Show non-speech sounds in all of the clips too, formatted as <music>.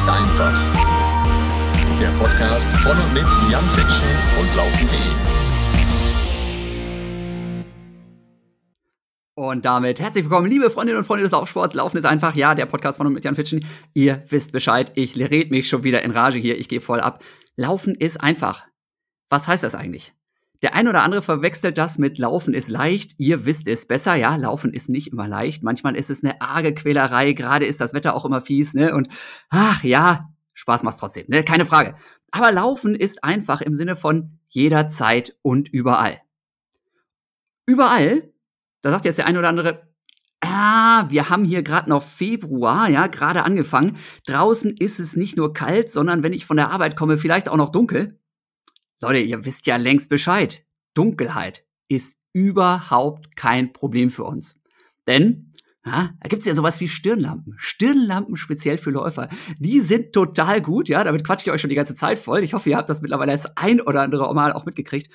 ist einfach. Der Podcast von und mit Jan Fitschen und Laufen.de. Und damit herzlich willkommen, liebe Freundinnen und Freunde des Laufsports. Laufen ist einfach, ja, der Podcast von und mit Jan Fitschen. Ihr wisst Bescheid, ich red mich schon wieder in Rage hier, ich gehe voll ab. Laufen ist einfach. Was heißt das eigentlich? Der ein oder andere verwechselt das mit Laufen ist leicht. Ihr wisst es besser. Ja, Laufen ist nicht immer leicht. Manchmal ist es eine arge Quälerei. Gerade ist das Wetter auch immer fies, ne? Und ach ja, Spaß macht's trotzdem, ne? Keine Frage. Aber Laufen ist einfach im Sinne von jederzeit und überall. Überall, da sagt jetzt der ein oder andere, Ah, wir haben hier gerade noch Februar, ja, gerade angefangen. Draußen ist es nicht nur kalt, sondern wenn ich von der Arbeit komme, vielleicht auch noch dunkel. Leute, ihr wisst ja längst Bescheid. Dunkelheit ist überhaupt kein Problem für uns. Denn ja, da gibt's ja sowas wie Stirnlampen. Stirnlampen speziell für Läufer. Die sind total gut, ja, damit quatsche ich euch schon die ganze Zeit voll. Ich hoffe, ihr habt das mittlerweile als ein oder andere Mal auch mitgekriegt.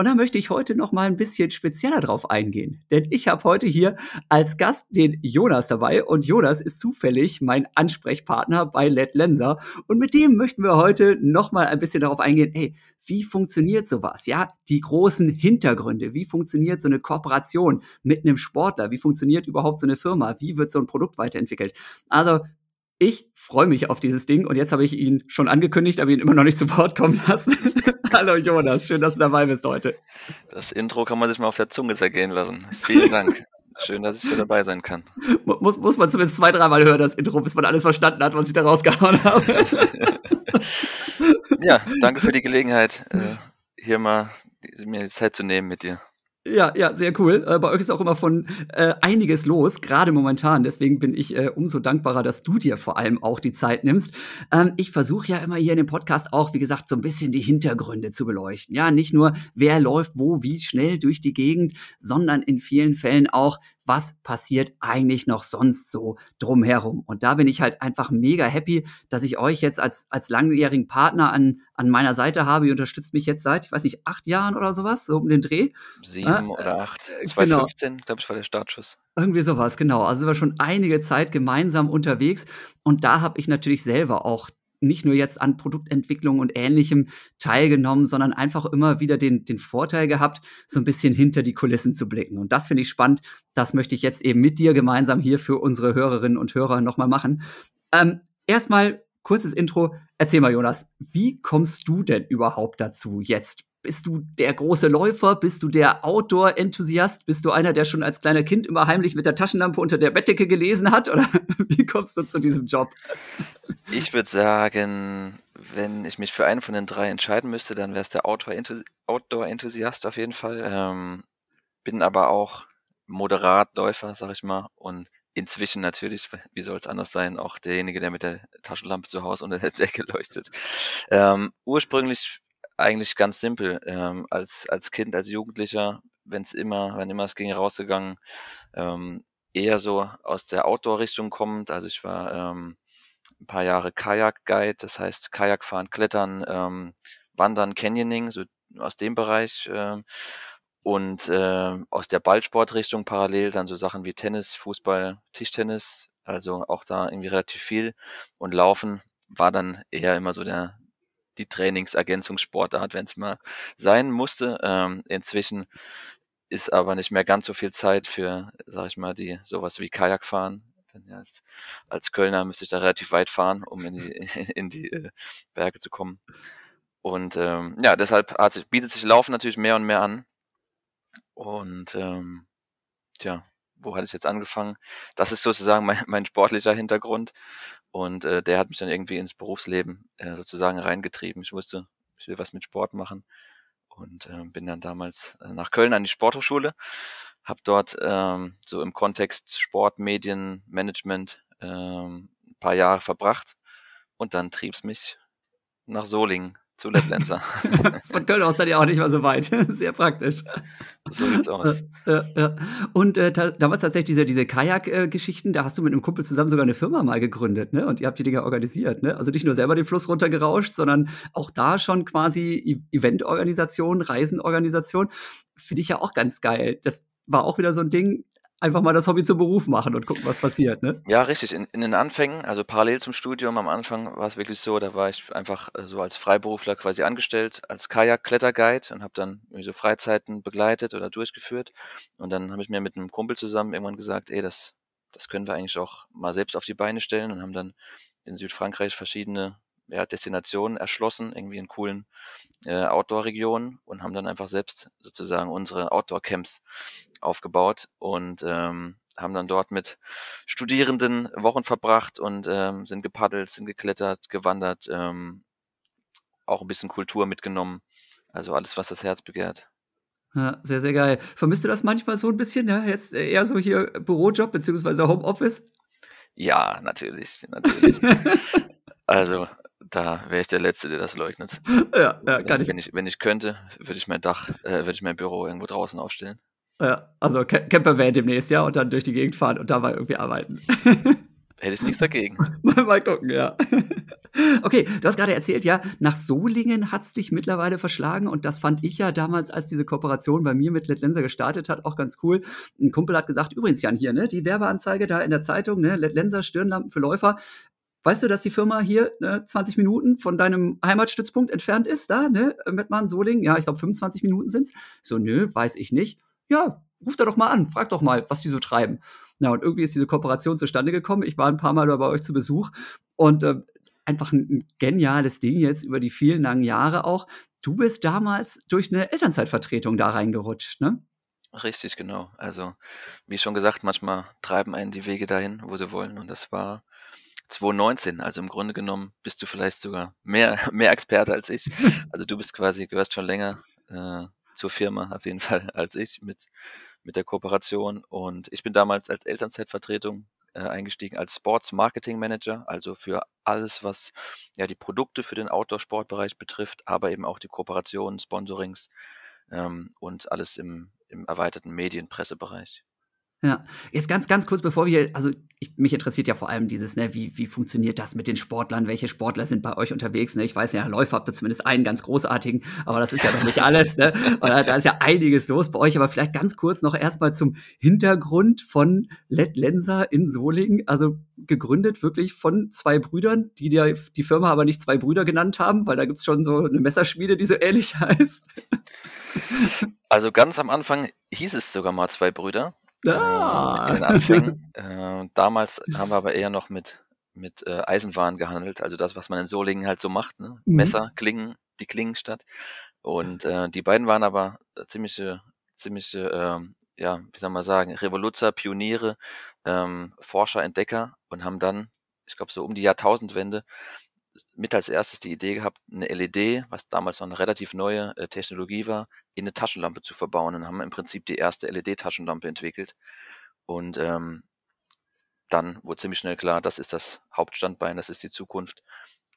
Und da möchte ich heute noch mal ein bisschen spezieller drauf eingehen. Denn ich habe heute hier als Gast den Jonas dabei und Jonas ist zufällig mein Ansprechpartner bei Let Lenser. Und mit dem möchten wir heute noch mal ein bisschen darauf eingehen, hey, wie funktioniert sowas? Ja, die großen Hintergründe. Wie funktioniert so eine Kooperation mit einem Sportler? Wie funktioniert überhaupt so eine Firma? Wie wird so ein Produkt weiterentwickelt? Also ich freue mich auf dieses Ding und jetzt habe ich ihn schon angekündigt, aber ihn immer noch nicht zu Wort kommen lassen. <laughs> Hallo Jonas, schön, dass du dabei bist heute. Das Intro kann man sich mal auf der Zunge zergehen lassen. Vielen Dank. <laughs> Schön, dass ich hier dabei sein kann. Muss, muss man zumindest zwei, dreimal hören, das Intro, bis man alles verstanden hat, was ich da rausgehauen habe. <laughs> ja, danke für die Gelegenheit, äh, hier mal mir die Zeit zu nehmen mit dir. Ja, ja, sehr cool. Äh, bei euch ist auch immer von äh, einiges los, gerade momentan. Deswegen bin ich äh, umso dankbarer, dass du dir vor allem auch die Zeit nimmst. Ähm, ich versuche ja immer hier in dem Podcast auch, wie gesagt, so ein bisschen die Hintergründe zu beleuchten. Ja, nicht nur, wer läuft wo, wie schnell durch die Gegend, sondern in vielen Fällen auch, was passiert eigentlich noch sonst so drumherum. Und da bin ich halt einfach mega happy, dass ich euch jetzt als, als langjährigen Partner an, an meiner Seite habe. Ihr unterstützt mich jetzt seit, ich weiß nicht, acht Jahren oder sowas, so um den Dreh. Sieben äh, oder acht. 2015, genau. glaube ich, war der Startschuss. Irgendwie sowas, genau. Also sind wir schon einige Zeit gemeinsam unterwegs. Und da habe ich natürlich selber auch nicht nur jetzt an Produktentwicklung und Ähnlichem teilgenommen, sondern einfach immer wieder den, den Vorteil gehabt, so ein bisschen hinter die Kulissen zu blicken. Und das finde ich spannend. Das möchte ich jetzt eben mit dir gemeinsam hier für unsere Hörerinnen und Hörer nochmal machen. Ähm, erstmal kurzes Intro. Erzähl mal, Jonas, wie kommst du denn überhaupt dazu, jetzt bist du der große Läufer? Bist du der Outdoor-Enthusiast? Bist du einer, der schon als kleiner Kind immer heimlich mit der Taschenlampe unter der Bettdecke gelesen hat? Oder <laughs> wie kommst du zu diesem Job? Ich würde sagen, wenn ich mich für einen von den drei entscheiden müsste, dann wäre es der Outdoor-Enthusiast auf jeden Fall. Ähm, bin aber auch Moderatläufer, sag ich mal, und inzwischen natürlich, wie soll es anders sein, auch derjenige, der mit der Taschenlampe zu Hause unter der Decke leuchtet. Ähm, ursprünglich eigentlich ganz simpel. Ähm, als, als Kind, als Jugendlicher, wenn es immer, wenn immer es ging, rausgegangen, ähm, eher so aus der Outdoor-Richtung kommt. Also ich war ähm, ein paar Jahre Kajak-Guide, das heißt Kajakfahren, Klettern, ähm, Wandern, Canyoning, so aus dem Bereich. Ähm, und äh, aus der Ballsportrichtung parallel dann so Sachen wie Tennis, Fußball, Tischtennis, also auch da irgendwie relativ viel. Und Laufen war dann eher immer so der, die Trainingsergänzungssportart, wenn es mal sein musste. Ähm, inzwischen ist aber nicht mehr ganz so viel Zeit für, sag ich mal, die sowas wie Kajakfahren. Denn als, als Kölner müsste ich da relativ weit fahren, um in die, <laughs> in die äh, Berge zu kommen. Und ähm, ja, deshalb hat, bietet sich Laufen natürlich mehr und mehr an. Und ähm, tja, wo hatte ich jetzt angefangen? Das ist sozusagen mein, mein sportlicher Hintergrund. Und äh, der hat mich dann irgendwie ins Berufsleben äh, sozusagen reingetrieben. Ich wusste, ich will was mit Sport machen. Und äh, bin dann damals äh, nach Köln an die Sporthochschule, habe dort ähm, so im Kontext Sport, Medien, Management ähm, ein paar Jahre verbracht. Und dann trieb es mich nach Solingen zu Letlenzer. Von <laughs> Köln aus dann ja auch nicht mal so weit. <laughs> Sehr praktisch. So sieht's aus. Ja, ja. Und äh, damals tatsächlich diese, diese Kajak-Geschichten, da hast du mit einem Kumpel zusammen sogar eine Firma mal gegründet, ne? Und ihr habt die Dinger organisiert, ne? Also nicht nur selber den Fluss runtergerauscht, sondern auch da schon quasi Eventorganisation, Reisenorganisation. Finde ich ja auch ganz geil. Das war auch wieder so ein Ding, einfach mal das Hobby zum Beruf machen und gucken, was passiert, ne? Ja, richtig. In, in den Anfängen, also parallel zum Studium am Anfang war es wirklich so, da war ich einfach äh, so als Freiberufler quasi angestellt, als Kajak-Kletterguide und habe dann so Freizeiten begleitet oder durchgeführt. Und dann habe ich mir mit einem Kumpel zusammen irgendwann gesagt, ey, das, das können wir eigentlich auch mal selbst auf die Beine stellen und haben dann in Südfrankreich verschiedene ja, Destinationen erschlossen, irgendwie in coolen äh, Outdoor-Regionen und haben dann einfach selbst sozusagen unsere Outdoor-Camps aufgebaut und ähm, haben dann dort mit Studierenden Wochen verbracht und ähm, sind gepaddelt, sind geklettert, gewandert, ähm, auch ein bisschen Kultur mitgenommen. Also alles, was das Herz begehrt. Ja, sehr, sehr geil. Vermisst du das manchmal so ein bisschen, ja? Jetzt eher so hier Bürojob beziehungsweise Homeoffice? Ja, natürlich, natürlich. <laughs> also, da wäre ich der Letzte, der das leugnet. <laughs> Ja, ja kann wenn, ich. Wenn ich könnte, würde ich mein Dach, äh, würde ich mein Büro irgendwo draußen aufstellen. Ja, also Campervan demnächst, ja, und dann durch die Gegend fahren und dabei irgendwie arbeiten. <laughs> Hätte ich nichts dagegen. <laughs> mal, mal gucken, ja. Okay, du hast gerade erzählt, ja, nach Solingen hat es dich mittlerweile verschlagen und das fand ich ja damals, als diese Kooperation bei mir mit Letlenser gestartet hat, auch ganz cool. Ein Kumpel hat gesagt, übrigens Jan, hier, ne, die Werbeanzeige da in der Zeitung, ne, Letlenser Stirnlampen für Läufer, Weißt du, dass die Firma hier ne, 20 Minuten von deinem Heimatstützpunkt entfernt ist, da, ne, Mettmann, Solingen? Ja, ich glaube 25 Minuten sind's. So, nö, weiß ich nicht ja, ruf da doch mal an, frag doch mal, was die so treiben. Na, und irgendwie ist diese Kooperation zustande gekommen. Ich war ein paar Mal bei euch zu Besuch und äh, einfach ein, ein, geniales Ding jetzt über die vielen langen Jahre auch. Du bist damals durch eine Elternzeitvertretung da reingerutscht, ne? Richtig, genau. Also, wie schon gesagt, manchmal treiben einen die Wege dahin, wo sie wollen. Und das war 2019. Also im Grunde genommen bist du vielleicht sogar mehr, <laughs> mehr Experte als ich. <laughs> Also du bist quasi, gehörst schon länger äh, zur Firma auf jeden Fall <laughs> als ich mit, mit der Kooperation. Und ich bin damals als Elternzeitvertretung äh, eingestiegen als Sports Marketing Manager, also für alles, was ja die Produkte für den Outdoor-Sportbereich betrifft, aber eben auch die Kooperationen, Sponsorings ähm, und alles im, im erweiterten Medienpressebereich. Ja, jetzt ganz, ganz kurz, bevor wir, also ich, mich interessiert ja vor allem dieses, ne, wie, wie funktioniert das mit den Sportlern? Welche Sportler sind bei euch unterwegs? Ne? Ich weiß ja, Läufer habt ihr zumindest einen ganz großartigen, aber das ist ja noch nicht alles, ne? Und da, da ist ja einiges los bei euch, aber vielleicht ganz kurz noch erstmal zum Hintergrund von Let Lenser in Solingen. Also gegründet wirklich von zwei Brüdern, die die, die Firma aber nicht zwei Brüder genannt haben, weil da gibt's schon so eine Messerschmiede, die so ähnlich <laughs> heißt. Also ganz am Anfang hieß es sogar mal zwei Brüder. Ah. Äh, in den Anfängen. äh, damals haben wir aber eher noch mit, mit äh, Eisenwaren gehandelt, also das, was man in Solingen halt so macht, ne? Mhm. Messer, Klingen, die Klingenstadt. Und äh, die beiden waren aber ziemliche, ziemliche, ähm, ja, wie soll man sagen, Revoluzer, Pioniere, ähm, Forscher, Entdecker und haben dann, ich glaube, so um die Jahrtausendwende mit als erstes die Idee gehabt, eine LED, was damals noch eine relativ neue äh, Technologie war, in eine Taschenlampe zu verbauen und haben im Prinzip die erste LED-Taschenlampe entwickelt. Und ähm, dann wurde ziemlich schnell klar, das ist das Hauptstandbein, das ist die Zukunft.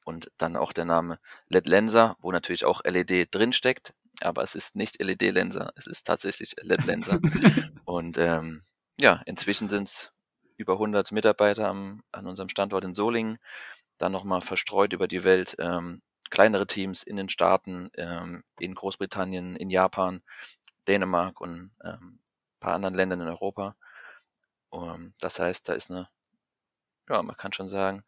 Und dann auch der Name LED Lenser, wo natürlich auch LED drinsteckt, aber es ist nicht LED-Lenser, es ist tatsächlich LED Lenser. <laughs> und ähm, ja, inzwischen sind es über 100 Mitarbeiter am, an unserem Standort in Solingen dann nochmal verstreut über die Welt ähm, kleinere Teams in den Staaten, ähm, in Großbritannien, in Japan, Dänemark und ähm, ein paar anderen Ländern in Europa. Um, das heißt, da ist eine, ja, man kann schon sagen,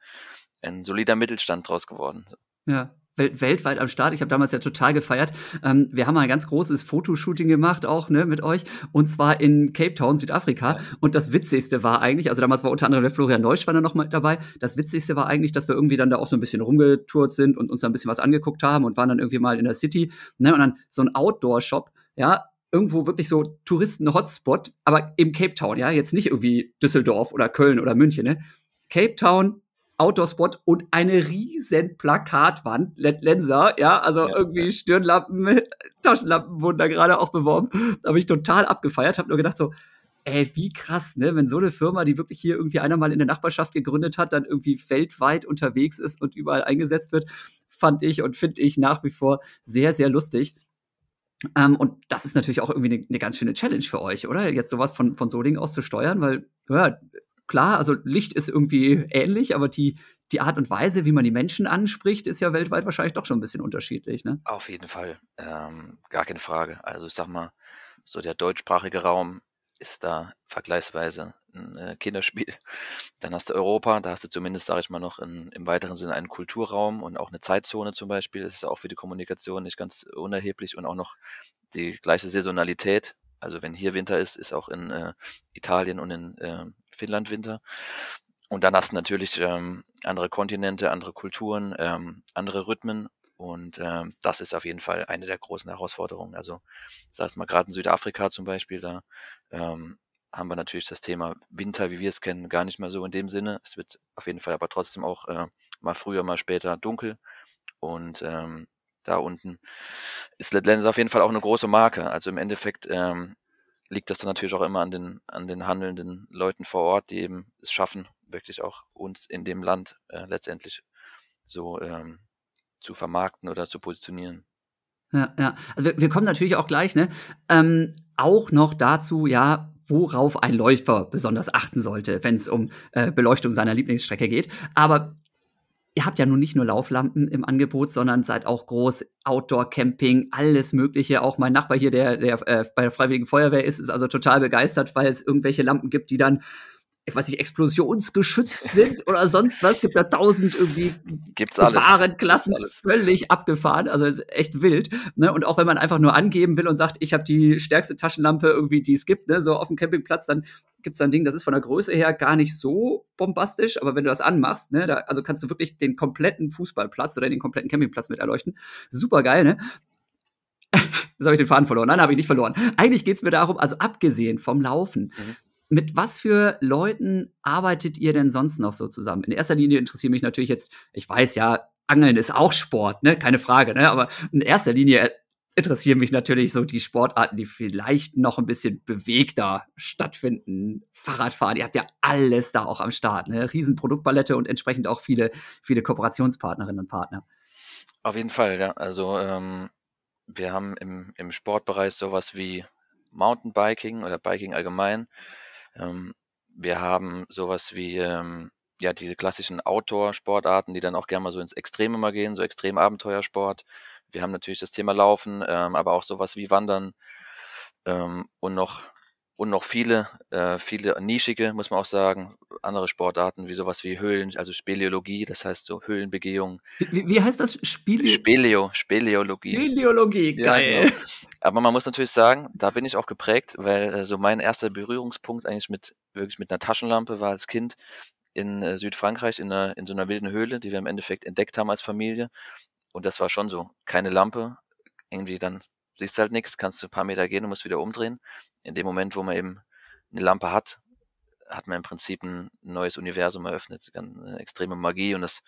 ein solider Mittelstand draus geworden. Ja, weltweit am Start. Ich habe damals ja total gefeiert. Ähm, wir haben ein ganz großes Fotoshooting gemacht, auch ne, mit euch, und zwar in Cape Town, Südafrika. Und das Witzigste war eigentlich, also damals war unter anderem der Florian Neuschwander noch mal dabei. Das Witzigste war eigentlich, dass wir irgendwie dann da auch so ein bisschen rumgetourt sind und uns da ein bisschen was angeguckt haben und waren dann irgendwie mal in der City. Ne, und dann so ein Outdoor-Shop, ja, irgendwo wirklich so Touristen-Hotspot, aber im Cape Town, ja, jetzt nicht irgendwie Düsseldorf oder Köln oder München, ne? Cape Town, Outdoor-Spot und eine riesen Plakatwand, LED Lenser, ja, also ja, irgendwie ja. Stirnlampen, <laughs> Taschenlampen wurden da gerade auch beworben. Da habe ich total abgefeiert, habe nur gedacht so, ey, wie krass, ne, wenn so eine Firma, die wirklich hier irgendwie einer mal in der Nachbarschaft gegründet hat, dann irgendwie weltweit unterwegs ist und überall eingesetzt wird, fand ich und finde ich nach wie vor sehr, sehr lustig. Ähm, und das ist natürlich auch irgendwie eine, eine ganz schöne Challenge für euch, oder? Jetzt sowas von, von Solingen aus zu steuern, weil, ja, klar, also Licht ist irgendwie ähnlich, aber die, die Art und Weise, wie man die Menschen anspricht, ist ja weltweit wahrscheinlich doch schon ein bisschen unterschiedlich, ne? Auf jeden Fall. Ähm, gar keine Frage. Also ich sag mal, so der deutschsprachige Raum ist da vergleichsweise ein äh, Kinderspiel. <laughs> Dann hast du Europa, da hast du zumindest, sage ich mal, noch in, im weiteren Sinne einen Kulturraum und auch eine Zeitzone zum Beispiel. Das ist auch für die Kommunikation nicht ganz unerheblich und auch noch die gleiche Saisonalität. Also wenn hier Winter ist, ist auch in äh, Italien und in äh, Finnland Winter. Und dann hast du natürlich ähm, andere Kontinente, andere Kulturen, ähm, andere Rhythmen. Und ähm, das ist auf jeden Fall eine der großen Herausforderungen. Also, sag es mal, gerade in Südafrika zum Beispiel, da ähm, haben wir natürlich das Thema Winter, wie wir es kennen, gar nicht mehr so in dem Sinne. Es wird auf jeden Fall aber trotzdem auch äh, mal früher, mal später dunkel. Und ähm, da unten ist Letlands auf jeden Fall auch eine große Marke. Also im Endeffekt ähm, liegt das dann natürlich auch immer an den, an den handelnden Leuten vor Ort, die eben es schaffen, wirklich auch uns in dem Land äh, letztendlich so ähm, zu vermarkten oder zu positionieren. Ja, ja. Also wir, wir kommen natürlich auch gleich, ne? Ähm, auch noch dazu, ja, worauf ein Läufer besonders achten sollte, wenn es um äh, Beleuchtung seiner Lieblingsstrecke geht. Aber ihr habt ja nun nicht nur Lauflampen im Angebot, sondern seid auch groß Outdoor-Camping, alles Mögliche. Auch mein Nachbar hier, der, der äh, bei der Freiwilligen Feuerwehr ist, ist also total begeistert, weil es irgendwelche Lampen gibt, die dann ich weiß nicht, explosionsgeschützt sind oder sonst was. Gibt da tausend irgendwie Gibt's alles. Gefahrenklassen, alles. völlig abgefahren. Also ist echt wild. Ne? Und auch wenn man einfach nur angeben will und sagt, ich habe die stärkste Taschenlampe irgendwie, die es gibt, ne? so auf dem Campingplatz, dann gibt's da ein Ding, das ist von der Größe her gar nicht so bombastisch, aber wenn du das anmachst, ne, da, also kannst du wirklich den kompletten Fußballplatz oder den kompletten Campingplatz mit erleuchten. Super geil, ne? <laughs> Jetzt habe ich den Faden verloren. Nein, habe ich nicht verloren. Eigentlich geht's mir darum, also abgesehen vom Laufen, mhm mit was für Leuten arbeitet ihr denn sonst noch so zusammen? In erster Linie interessiert mich natürlich jetzt, ich weiß ja, Angeln ist auch Sport, ne? Keine Frage, ne? Aber in erster Linie interessieren mich natürlich so die Sportarten, die vielleicht noch ein bisschen bewegter stattfinden. Fahrradfahren, ihr habt ja alles da auch am Start, ne? Riesenproduktpalette und entsprechend auch viele, viele Kooperationspartnerinnen und Partner. Auf jeden Fall, ja. Also ähm, wir haben im, im Sportbereich sowas wie Mountainbiking oder Biking allgemein. Ähm, wir haben sowas wie ähm, ja diese klassischen Outdoor-Sportarten, die dann auch gerne mal so ins Extreme mal gehen, so Extrem-Abenteuersport. Wir haben natürlich das Thema Laufen, ähm, aber auch sowas wie Wandern ähm, und noch und noch viele, äh, viele nischige, muss man auch sagen, andere Sportarten, wie sowas wie Höhlen, also Speleologie, das heißt so Höhlenbegehungen. Wie, wie heißt das? Spiele Speleo, Speleologie. Speleologie, geil. Ja, genau. Aber man muss natürlich sagen, da bin ich auch geprägt, weil äh, so mein erster Berührungspunkt eigentlich mit, wirklich mit einer Taschenlampe war als Kind in äh, Südfrankreich in, einer, in so einer wilden Höhle, die wir im Endeffekt entdeckt haben als Familie. Und das war schon so, keine Lampe, irgendwie dann siehst halt nichts, kannst du ein paar Meter gehen und musst wieder umdrehen. In dem Moment, wo man eben eine Lampe hat, hat man im Prinzip ein neues Universum eröffnet, eine extreme Magie und das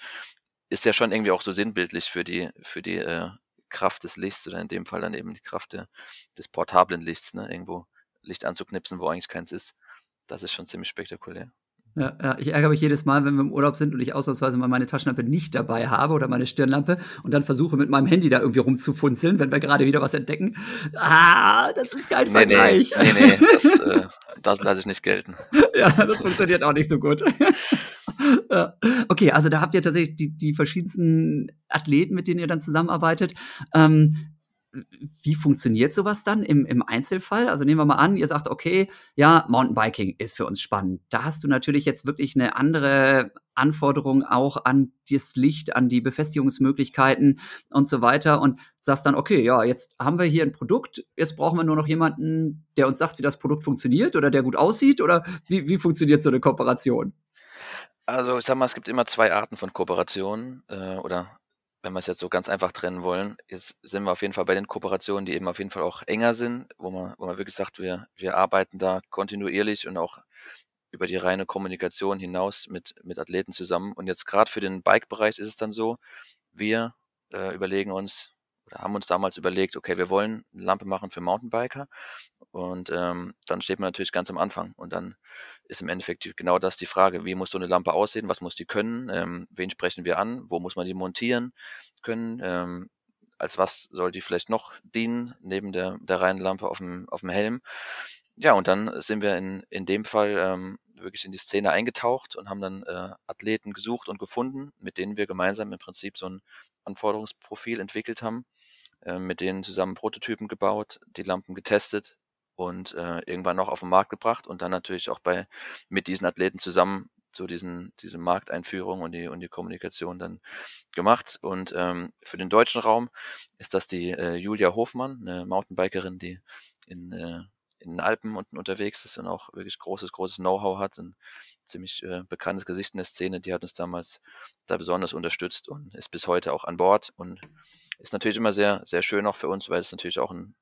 ist ja schon irgendwie auch so sinnbildlich für die, für die äh, Kraft des Lichts oder in dem Fall dann eben die Kraft der, des portablen Lichts, ne? irgendwo Licht anzuknipsen, wo eigentlich keins ist. Das ist schon ziemlich spektakulär. Ja, ja, ich ärgere mich jedes Mal, wenn wir im Urlaub sind und ich ausnahmsweise mal meine Taschenlampe nicht dabei habe oder meine Stirnlampe und dann versuche mit meinem Handy da irgendwie rumzufunzeln, wenn wir gerade wieder was entdecken. Ah, das ist kein nee, Vergleich. Nee, nee, nee das, äh, das lasse ich nicht gelten. <laughs> ja, das funktioniert auch nicht so gut. <laughs> Okay, also da habt ihr tatsächlich die, die verschiedensten Athleten, mit denen ihr dann zusammenarbeitet. Ähm, wie funktioniert sowas dann im, im Einzelfall? Also nehmen wir mal an, ihr sagt, okay, ja, Mountainbiking ist für uns spannend. Da hast du natürlich jetzt wirklich eine andere Anforderung auch an das Licht, an die Befestigungsmöglichkeiten und so weiter und sagst dann, okay, ja, jetzt haben wir hier ein Produkt, jetzt brauchen wir nur noch jemanden, der uns sagt, wie das Produkt funktioniert oder der gut aussieht oder wie, wie funktioniert so eine Kooperation? Also ich sag mal, es gibt immer zwei Arten von Kooperationen äh, oder wenn wir es jetzt so ganz einfach trennen wollen, jetzt sind wir auf jeden Fall bei den Kooperationen, die eben auf jeden Fall auch enger sind, wo man, wo man wirklich sagt, wir, wir arbeiten da kontinuierlich und auch über die reine Kommunikation hinaus mit, mit Athleten zusammen. Und jetzt gerade für den Bike-Bereich ist es dann so, wir äh, überlegen uns oder haben uns damals überlegt, okay, wir wollen eine Lampe machen für Mountainbiker. Und ähm, dann steht man natürlich ganz am Anfang. Und dann ist im Endeffekt genau das die Frage, wie muss so eine Lampe aussehen, was muss die können, ähm, wen sprechen wir an, wo muss man die montieren können, ähm, als was soll die vielleicht noch dienen, neben der, der reinen Lampe auf dem, auf dem Helm. Ja, und dann sind wir in, in dem Fall ähm, wirklich in die Szene eingetaucht und haben dann äh, Athleten gesucht und gefunden, mit denen wir gemeinsam im Prinzip so ein Anforderungsprofil entwickelt haben, äh, mit denen zusammen Prototypen gebaut, die Lampen getestet, und äh, irgendwann noch auf den Markt gebracht und dann natürlich auch bei mit diesen Athleten zusammen so diesen diese Markteinführung und die und die Kommunikation dann gemacht. Und ähm, für den deutschen Raum ist das die äh, Julia Hofmann, eine Mountainbikerin, die in, äh, in den Alpen unten unterwegs ist und auch wirklich großes, großes Know-how hat. Ein ziemlich äh, bekanntes Gesicht in der Szene, die hat uns damals da besonders unterstützt und ist bis heute auch an Bord und ist natürlich immer sehr, sehr schön auch für uns, weil es natürlich auch ein,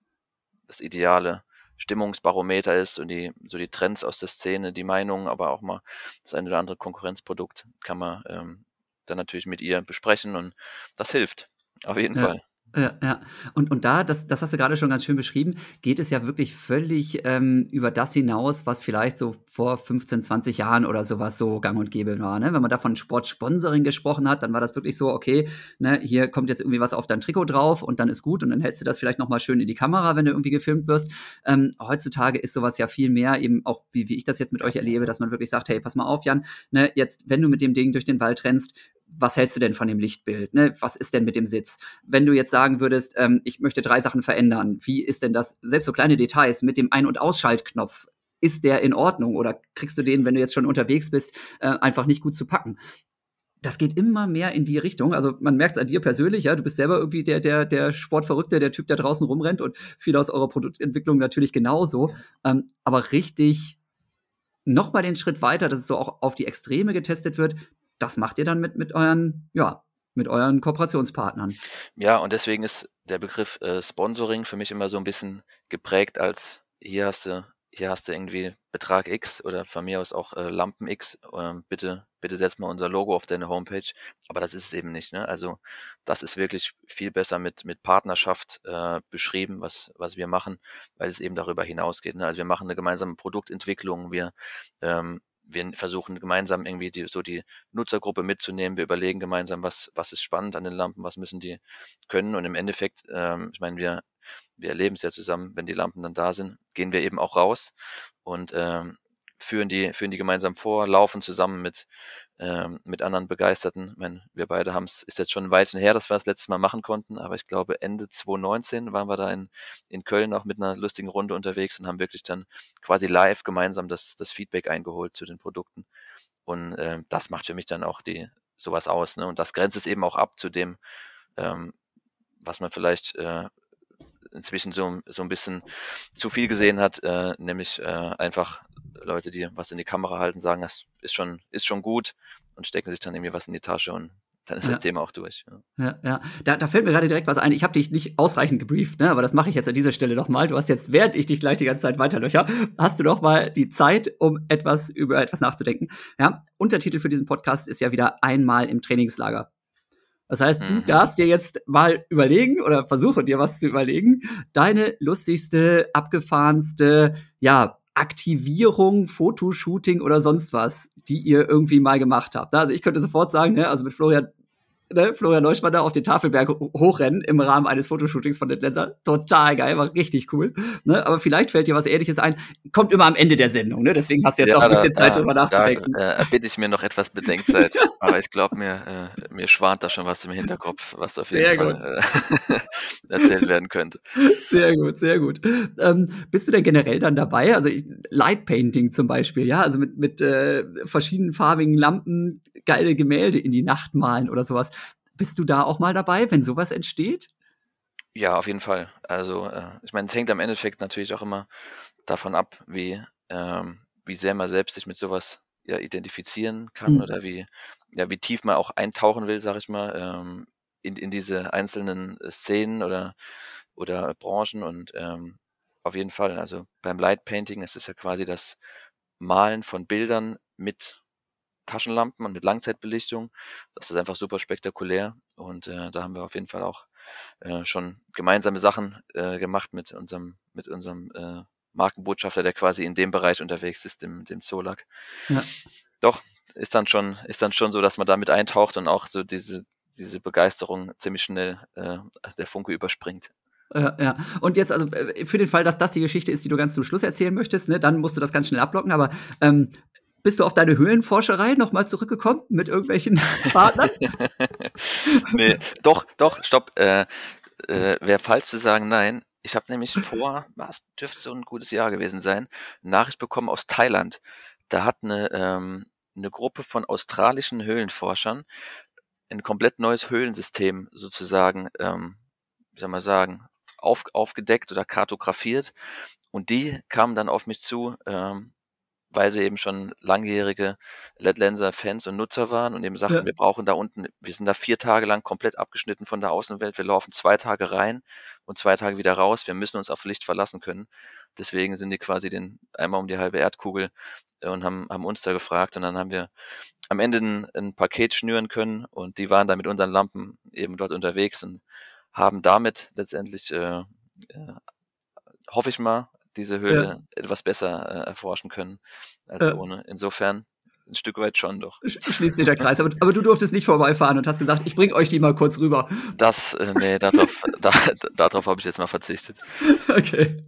das ideale Stimmungsbarometer ist und die, so die Trends aus der Szene, die Meinungen, aber auch mal das eine oder andere Konkurrenzprodukt kann man ähm, dann natürlich mit ihr besprechen und das hilft. Auf jeden ja. Fall. Ja, ja. Und, und da, das, das hast du gerade schon ganz schön beschrieben, geht es ja wirklich völlig ähm, über das hinaus, was vielleicht so vor 15, 20 Jahren oder sowas so gang und gäbe war. Ne? Wenn man da von Sportsponsoring gesprochen hat, dann war das wirklich so, okay, ne, hier kommt jetzt irgendwie was auf dein Trikot drauf und dann ist gut und dann hältst du das vielleicht nochmal schön in die Kamera, wenn du irgendwie gefilmt wirst. Ähm, heutzutage ist sowas ja viel mehr eben auch, wie, wie ich das jetzt mit euch erlebe, dass man wirklich sagt, hey, pass mal auf, Jan, ne, jetzt, wenn du mit dem Ding durch den Wald rennst, was hältst du denn von dem Lichtbild? Ne? Was ist denn mit dem Sitz? Wenn du jetzt sagen würdest, ähm, ich möchte drei Sachen verändern, wie ist denn das? Selbst so kleine Details mit dem Ein- und Ausschaltknopf, ist der in Ordnung oder kriegst du den, wenn du jetzt schon unterwegs bist, äh, einfach nicht gut zu packen? Das geht immer mehr in die Richtung. Also man merkt es an dir persönlich, ja, du bist selber irgendwie der, der, der Sportverrückte, der Typ, der draußen rumrennt und viele aus eurer Produktentwicklung natürlich genauso. Ähm, aber richtig noch mal den Schritt weiter, dass es so auch auf die Extreme getestet wird, das macht ihr dann mit, mit euren, ja, mit euren Kooperationspartnern. Ja, und deswegen ist der Begriff äh, Sponsoring für mich immer so ein bisschen geprägt als hier hast du, hier hast du irgendwie Betrag X oder von mir aus auch äh, Lampen X, äh, bitte, bitte setz mal unser Logo auf deine Homepage. Aber das ist es eben nicht. Ne? Also das ist wirklich viel besser mit, mit Partnerschaft äh, beschrieben, was, was wir machen, weil es eben darüber hinausgeht. Ne? Also wir machen eine gemeinsame Produktentwicklung, wir ähm, wir versuchen gemeinsam irgendwie die, so die Nutzergruppe mitzunehmen. Wir überlegen gemeinsam, was, was ist spannend an den Lampen, was müssen die können. Und im Endeffekt, ähm, ich meine, wir, wir erleben es ja zusammen, wenn die Lampen dann da sind, gehen wir eben auch raus und ähm, führen die, führen die gemeinsam vor, laufen zusammen mit, ähm, mit anderen Begeisterten. Ich meine, wir beide haben es, ist jetzt schon ein Weilchen her, dass wir das letzte Mal machen konnten, aber ich glaube Ende 2019 waren wir da in, in Köln auch mit einer lustigen Runde unterwegs und haben wirklich dann quasi live gemeinsam das, das Feedback eingeholt zu den Produkten. Und äh, das macht für mich dann auch die sowas aus. Ne? Und das grenzt es eben auch ab zu dem, ähm, was man vielleicht äh, inzwischen so, so ein bisschen zu viel gesehen hat, äh, nämlich äh, einfach Leute, die was in die Kamera halten, sagen, das ist schon, ist schon gut und stecken sich dann irgendwie was in die Tasche und dann ist ja. das Thema auch durch. Ja, ja. ja. Da, da, fällt mir gerade direkt was ein. Ich habe dich nicht ausreichend gebrieft, ne? aber das mache ich jetzt an dieser Stelle noch mal. Du hast jetzt, während ich dich gleich die ganze Zeit weiterlöcher, hast du noch mal die Zeit, um etwas über etwas nachzudenken. Ja? Untertitel für diesen Podcast ist ja wieder einmal im Trainingslager. Das heißt, mhm. du darfst dir jetzt mal überlegen oder versuche dir was zu überlegen, deine lustigste, abgefahrenste, ja, Aktivierung, Fotoshooting oder sonst was, die ihr irgendwie mal gemacht habt. Also ich könnte sofort sagen, ne, also mit Florian ne, Florian Neuschwander auf den Tafelberg hochrennen im Rahmen eines Fotoshootings von den Lenzer. Total geil, war richtig cool. Ne? Aber vielleicht fällt dir was Ähnliches ein. Kommt immer am Ende der Sendung, ne? Deswegen hast du jetzt ja, auch ein bisschen da, Zeit, drüber nachzudenken. Da äh, erbitte ich mir noch etwas Bedenkzeit. <laughs> aber ich glaube, mir, äh, mir schwant da schon was im Hinterkopf, was auf jeden sehr Fall äh, <laughs> erzählt werden könnte. Sehr gut, sehr gut. Ähm, bist du denn generell dann dabei? Also ich, Light Painting zum Beispiel, ja, also mit, mit äh, verschiedenen farbigen Lampen geile Gemälde in die Nacht malen oder sowas. Bist du da auch mal dabei, wenn sowas entsteht? Ja, auf jeden Fall. Also, äh, ich meine, es hängt am Endeffekt natürlich auch immer davon ab, wie, ähm, wie sehr man selbst sich mit sowas ja, identifizieren kann mhm. oder wie, ja, wie tief man auch eintauchen will, sag ich mal, ähm, in, in diese einzelnen Szenen oder, oder Branchen und ähm, auf jeden Fall, also beim Light Painting ist es ja quasi das Malen von Bildern mit Taschenlampen und mit Langzeitbelichtung. Das ist einfach super spektakulär und äh, da haben wir auf jeden Fall auch äh, schon gemeinsame Sachen äh, gemacht mit unserem, mit unserem äh, Markenbotschafter, der quasi in dem Bereich unterwegs ist, dem, dem Solak. Ja. Doch, ist dann schon, ist dann schon so, dass man damit eintaucht und auch so diese, diese Begeisterung ziemlich schnell äh, der Funke überspringt. Ja, ja. Und jetzt, also äh, für den Fall, dass das die Geschichte ist, die du ganz zum Schluss erzählen möchtest, ne, dann musst du das ganz schnell abblocken. Aber ähm, bist du auf deine Höhlenforscherei nochmal zurückgekommen mit irgendwelchen <laughs> Partnern? <laughs> nee, doch, doch, stopp. Äh, äh, Wäre falsch zu sagen, nein. Ich habe nämlich vor, <laughs> was dürfte so ein gutes Jahr gewesen sein, 'ne Nachricht bekommen aus Thailand. Da hat eine ähm 'ne Gruppe von australischen Höhlenforschern ein komplett neues Höhlensystem sozusagen, ähm, wie soll man sagen, auf aufgedeckt oder kartografiert. Und die kamen dann auf mich zu, ähm, weil sie eben schon langjährige Letlenser-Fans und Nutzer waren und eben sagten: Ja. „Wir brauchen da unten wir sind da 4 Tage lang komplett abgeschnitten von der Außenwelt. Wir laufen 2 Tage rein und 2 Tage wieder raus. Wir müssen uns auf Licht verlassen können.“ Deswegen sind die quasi den einmal um die halbe Erdkugel, äh, und haben haben uns da gefragt und dann haben wir am Ende 'n 'n Paket schnüren können und die waren dann mit unseren Lampen eben dort unterwegs und haben damit letztendlich, äh, äh, hoffe ich mal, diese Ja. Höhle etwas besser, äh, erforschen können als Ja. ohne. Insofern 'n Stück weit schon doch. Sch schließt sich der Kreis. Aber aber du durftest nicht vorbeifahren und hast gesagt: „Ich bringe euch die mal kurz rüber.“ Das äh, ne, <laughs> da drauf da da drauf habe ich jetzt mal verzichtet. <laughs> Okay.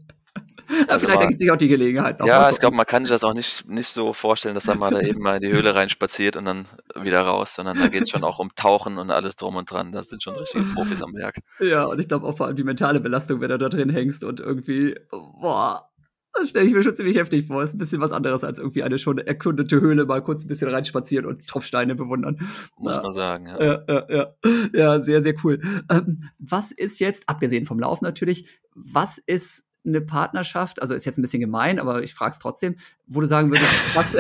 <laughs> Also vielleicht ergibt sich auch die Gelegenheit noch. Ja, ich glaube, man kann sich das auch nicht nicht so vorstellen, dass da mal da eben mal in die Höhle reinspaziert und dann wieder raus, sondern da geht's schon auch um Tauchen und alles drum und dran. Da sind schon richtige Profis am Werk. Ja, und ich glaube auch vor allem die mentale Belastung, wenn du da drin hängst und irgendwie boah, das stelle ich mir schon ziemlich heftig vor. Ist 'n bisschen was anderes als irgendwie eine schon erkundete Höhle mal kurz 'n bisschen reinspazieren und Tropfsteine bewundern. Muss Ja. man sagen, ja. Ja, ja, ja. Ja, sehr, sehr cool. Ähm, was ist jetzt, abgesehen vom Lauf natürlich, was ist 'ne Partnerschaft also, ist jetzt 'n bisschen gemein, aber ich frage es trotzdem, wo du sagen würdest, <laughs> was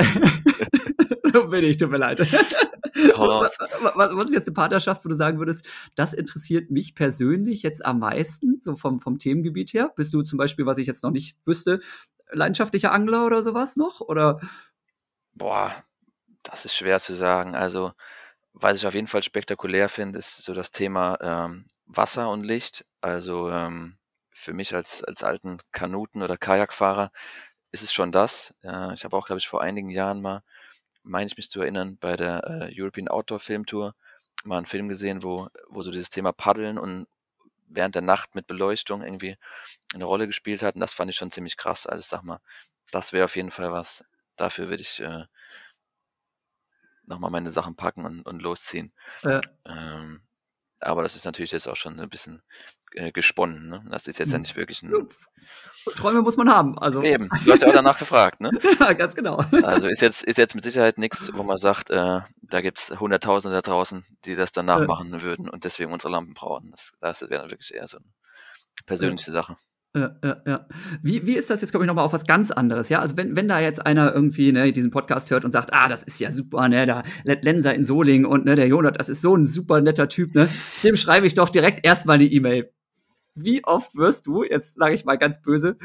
so bin ich, tut mir leid. Hau raus. Wa wa was ist jetzt 'ne Partnerschaft, wo du sagen würdest: „Das interessiert mich persönlich jetzt am meisten, so vom vom Themengebiet her?“ Bist du zum Beispiel, was ich jetzt noch nicht wüsste, leidenschaftlicher Angler oder so was noch, oder? Boah, das ist schwer zu sagen. Also, was ich auf jeden Fall spektakulär finde, ist so das Thema, ähm, Wasser und Licht. Also, ähm, für mich als als alten Kanuten oder Kajakfahrer ist es schon das. Äh, ich habe auch, glaube ich, vor einigen Jahren mal, meine ich mich zu erinnern, bei der, äh, European Outdoor Film Tour mal 'n Film gesehen, wo wo so dieses Thema Paddeln und während der Nacht mit Beleuchtung irgendwie 'ne Rolle gespielt hat und das fand ich schon ziemlich krass. Also, ich sage mal, das wäre auf jeden Fall was, dafür würde ich, äh noch mal meine Sachen packen und und losziehen. Ja. Ähm, aber das ist natürlich jetzt auch schon 'n bisschen, äh, gesponnen, ne? Das ist jetzt ja Mhm. nicht wirklich Ja, 'n Träume muss man haben, also Eben, du hast ja auch danach gefragt, ne? <laughs> Ja, ganz genau. Also, ist jetzt ist jetzt mit Sicherheit nix, wo man <laughs> sagt, äh, da gibt's Hunderttausende da draußen, die das dann Ja. nachmachen würden und deswegen unsere Lampen brauchen. Das das wäre dann wirklich eher so 'ne Ja. persönliche Sache. Ja, ja. Wie wie ist das jetzt komme ich noch mal auf was ganz anderes, ja? Also, wenn wenn da jetzt einer irgendwie, ne, diesen Podcast hört und sagt: „Ah, das ist ja super, ne, da Lettlenser in Solingen und, ne, der Jonat, das ist so 'n super netter Typ, ne? Dem schreibe ich doch direkt erst mal 'ne E-Mail.“ Wie oft wirst du, jetzt sage ich mal ganz böse,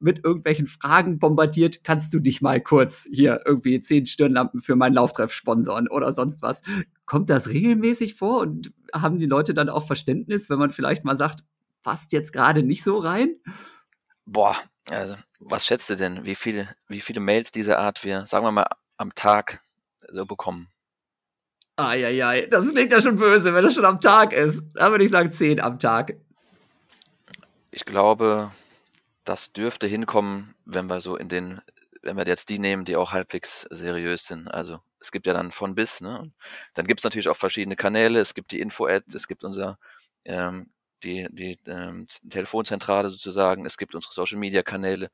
mit irgendwelchen Fragen bombardiert: „Kannst du nicht mal kurz hier irgendwie 10 Stirnlampen für meinen Lauftreff sponsern“ oder sonst was? Kommt das regelmäßig vor und haben die Leute dann auch Verständnis, wenn man vielleicht mal sagt: „Passt jetzt grade nicht so rein?“ Boah, also, was schätzt du denn, wie viele wie viele Mails dieser Art wir, sagen wir mal, am Tag so bekommen? Ei, ei, ei, das klingt ja schon böse, wenn das schon am Tag ist. Da würde ich sagen 10 am Tag. Ich glaube, das dürfte hinkommen, wenn wir so in den wenn wir jetzt die nehmen, die auch halbwegs seriös sind. Also, es gibt ja dann von bis, ne? Und dann gibt's natürlich auch verschiedene Kanäle. Es gibt die Info-Ad, es gibt unser ähm, die die, ähm, Telefonzentrale sozusagen, es gibt unsere Social-Media-Kanäle.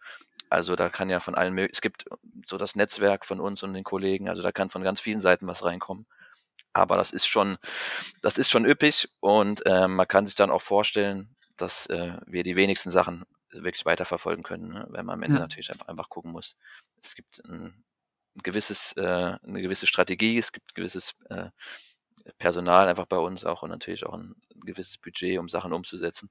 Also, da kann ja von allen mög es gibt so das Netzwerk von uns und den Kollegen, also, da kann von ganz vielen Seiten was reinkommen. Aber das ist schon das ist schon üppig und, ähm, man kann sich dann auch vorstellen, dass, äh, wir die wenigsten Sachen wirklich weiterverfolgen können, ne, weil man am Ende Ja. natürlich einfach einfach gucken muss. Es gibt 'n 'n gewisses äh, 'ne gewisse Strategie, es gibt gewisses, äh, Personal einfach bei uns auch und natürlich auch 'n gewisses Budget, um Sachen umzusetzen.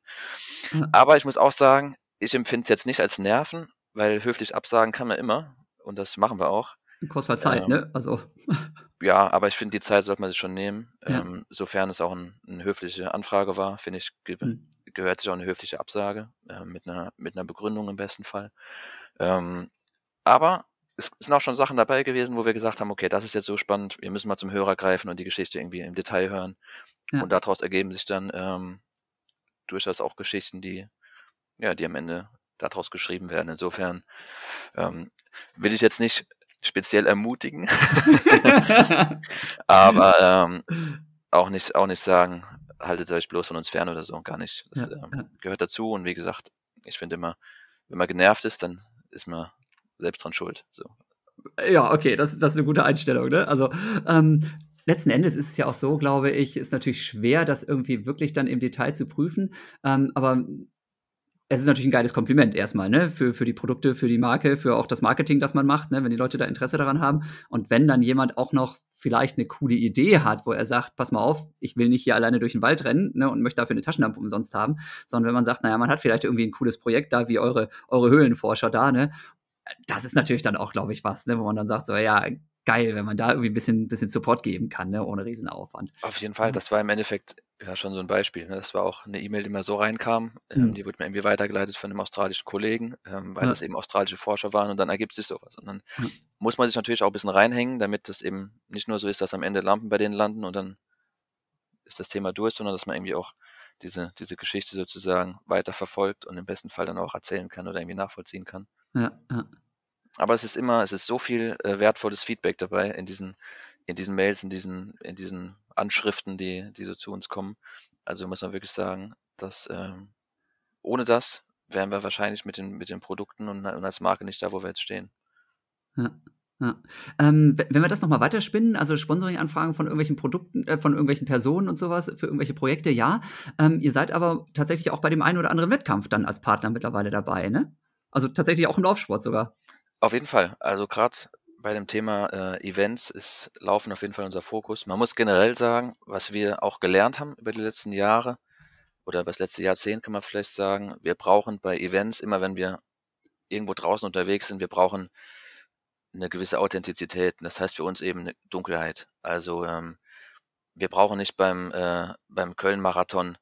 Ja. Aber ich muss auch sagen, ich empfinde es jetzt nicht als Nerven, weil höflich absagen kann man immer und das machen wir auch. Kostet halt Zeit, Ähm ne? Also <laughs> Ja, aber ich finde, die Zeit sollte man sich schon nehmen, Ja. ähm, sofern es auch 'n 'ne höfliche Anfrage war, finde ich, ge Mhm. gehört sich auch 'ne höfliche Absage, äh, mit 'ner mit 'ner Begründung im besten Fall. Ähm, aber es sind auch schon Sachen dabei gewesen, wo wir gesagt haben: „Okay, das ist jetzt so spannend, wir müssen mal zum Hörer greifen und die Geschichte irgendwie im Detail hören.“ Ja. Und daraus ergeben sich dann, ähm, durchaus auch Geschichten, die ja, die am Ende da draus geschrieben werden. Insofern, ähm, will ich jetzt nicht speziell ermutigen, <laughs> aber, ähm, auch nicht auch nicht sagen: „Haltet euch bloß von uns fern“ oder so, gar nicht. Das, Ja, ähm, gehört dazu und wie gesagt, Ich finde immer, wenn man genervt ist, dann ist man selbst dran schuld. So. Ja, okay, das, das ist eine gute Einstellung. Ne? Also ähm, letzten Endes ist es ja auch so, glaube ich, ist natürlich schwer, das irgendwie wirklich dann im Detail zu prüfen. Ähm, aber es ist natürlich ein geiles Kompliment erstmal, ne? Für, für die Produkte, für die Marke, für auch das Marketing, das man macht, ne? Wenn die Leute da Interesse daran haben. Und wenn dann jemand auch noch vielleicht eine coole Idee hat, wo er sagt, pass mal auf, ich will nicht hier alleine durch den Wald rennen ne, und möchte dafür eine Taschenlampe umsonst haben, sondern wenn man sagt, naja, man hat vielleicht irgendwie ein cooles Projekt da, wie eure, eure Höhlenforscher da, ne? Das ist natürlich dann auch, glaube ich, was, ne, wo man dann sagt, so, ja, geil, wenn man da irgendwie ein bisschen, bisschen Support geben kann, ne, ohne Riesenaufwand. Auf jeden Fall, das war im Endeffekt ja schon so ein Beispiel. Ne? Das war auch eine E-Mail, die mir so reinkam. Ähm, mhm. Die wurde mir irgendwie weitergeleitet von einem australischen Kollegen, ähm, weil ja. das eben australische Forscher waren und dann ergibt sich sowas. Und dann mhm. muss man sich natürlich auch ein bisschen reinhängen, damit es eben nicht nur so ist, dass am Ende Lampen bei denen landen und dann ist das Thema durch, sondern dass man irgendwie auch diese, diese Geschichte sozusagen weiter verfolgt und im besten Fall dann auch erzählen kann oder irgendwie nachvollziehen kann. Ja, ja. Aber es ist immer, es ist so viel äh, wertvolles Feedback dabei in diesen, in diesen Mails, in diesen, in diesen Anschriften, die, die so zu uns kommen. Also muss man wirklich sagen, dass ähm, ohne das wären wir wahrscheinlich mit den, mit den Produkten und, und als Marke nicht da, wo wir jetzt stehen. Ja. Ja. Ähm, wenn wir das nochmal weiterspinnen, also Sponsoring-Anfragen von irgendwelchen Produkten, äh, von irgendwelchen Personen und sowas für irgendwelche Projekte, ja. Ähm, ihr seid aber tatsächlich auch bei dem einen oder anderen Wettkampf dann als Partner mittlerweile dabei, ne? Also tatsächlich auch im Laufsport sogar. Auf jeden Fall. Also gerade bei dem Thema äh, Events ist Laufen auf jeden Fall unser Fokus. Man muss generell sagen, was wir auch gelernt haben über die letzten Jahre oder über das letzte Jahrzehnt kann man vielleicht sagen, wir brauchen bei Events, immer wenn wir irgendwo draußen unterwegs sind, wir brauchen eine gewisse Authentizität. Das heißt für uns eben eine Dunkelheit. Also ähm, wir brauchen nicht beim, äh, beim Köln-Marathon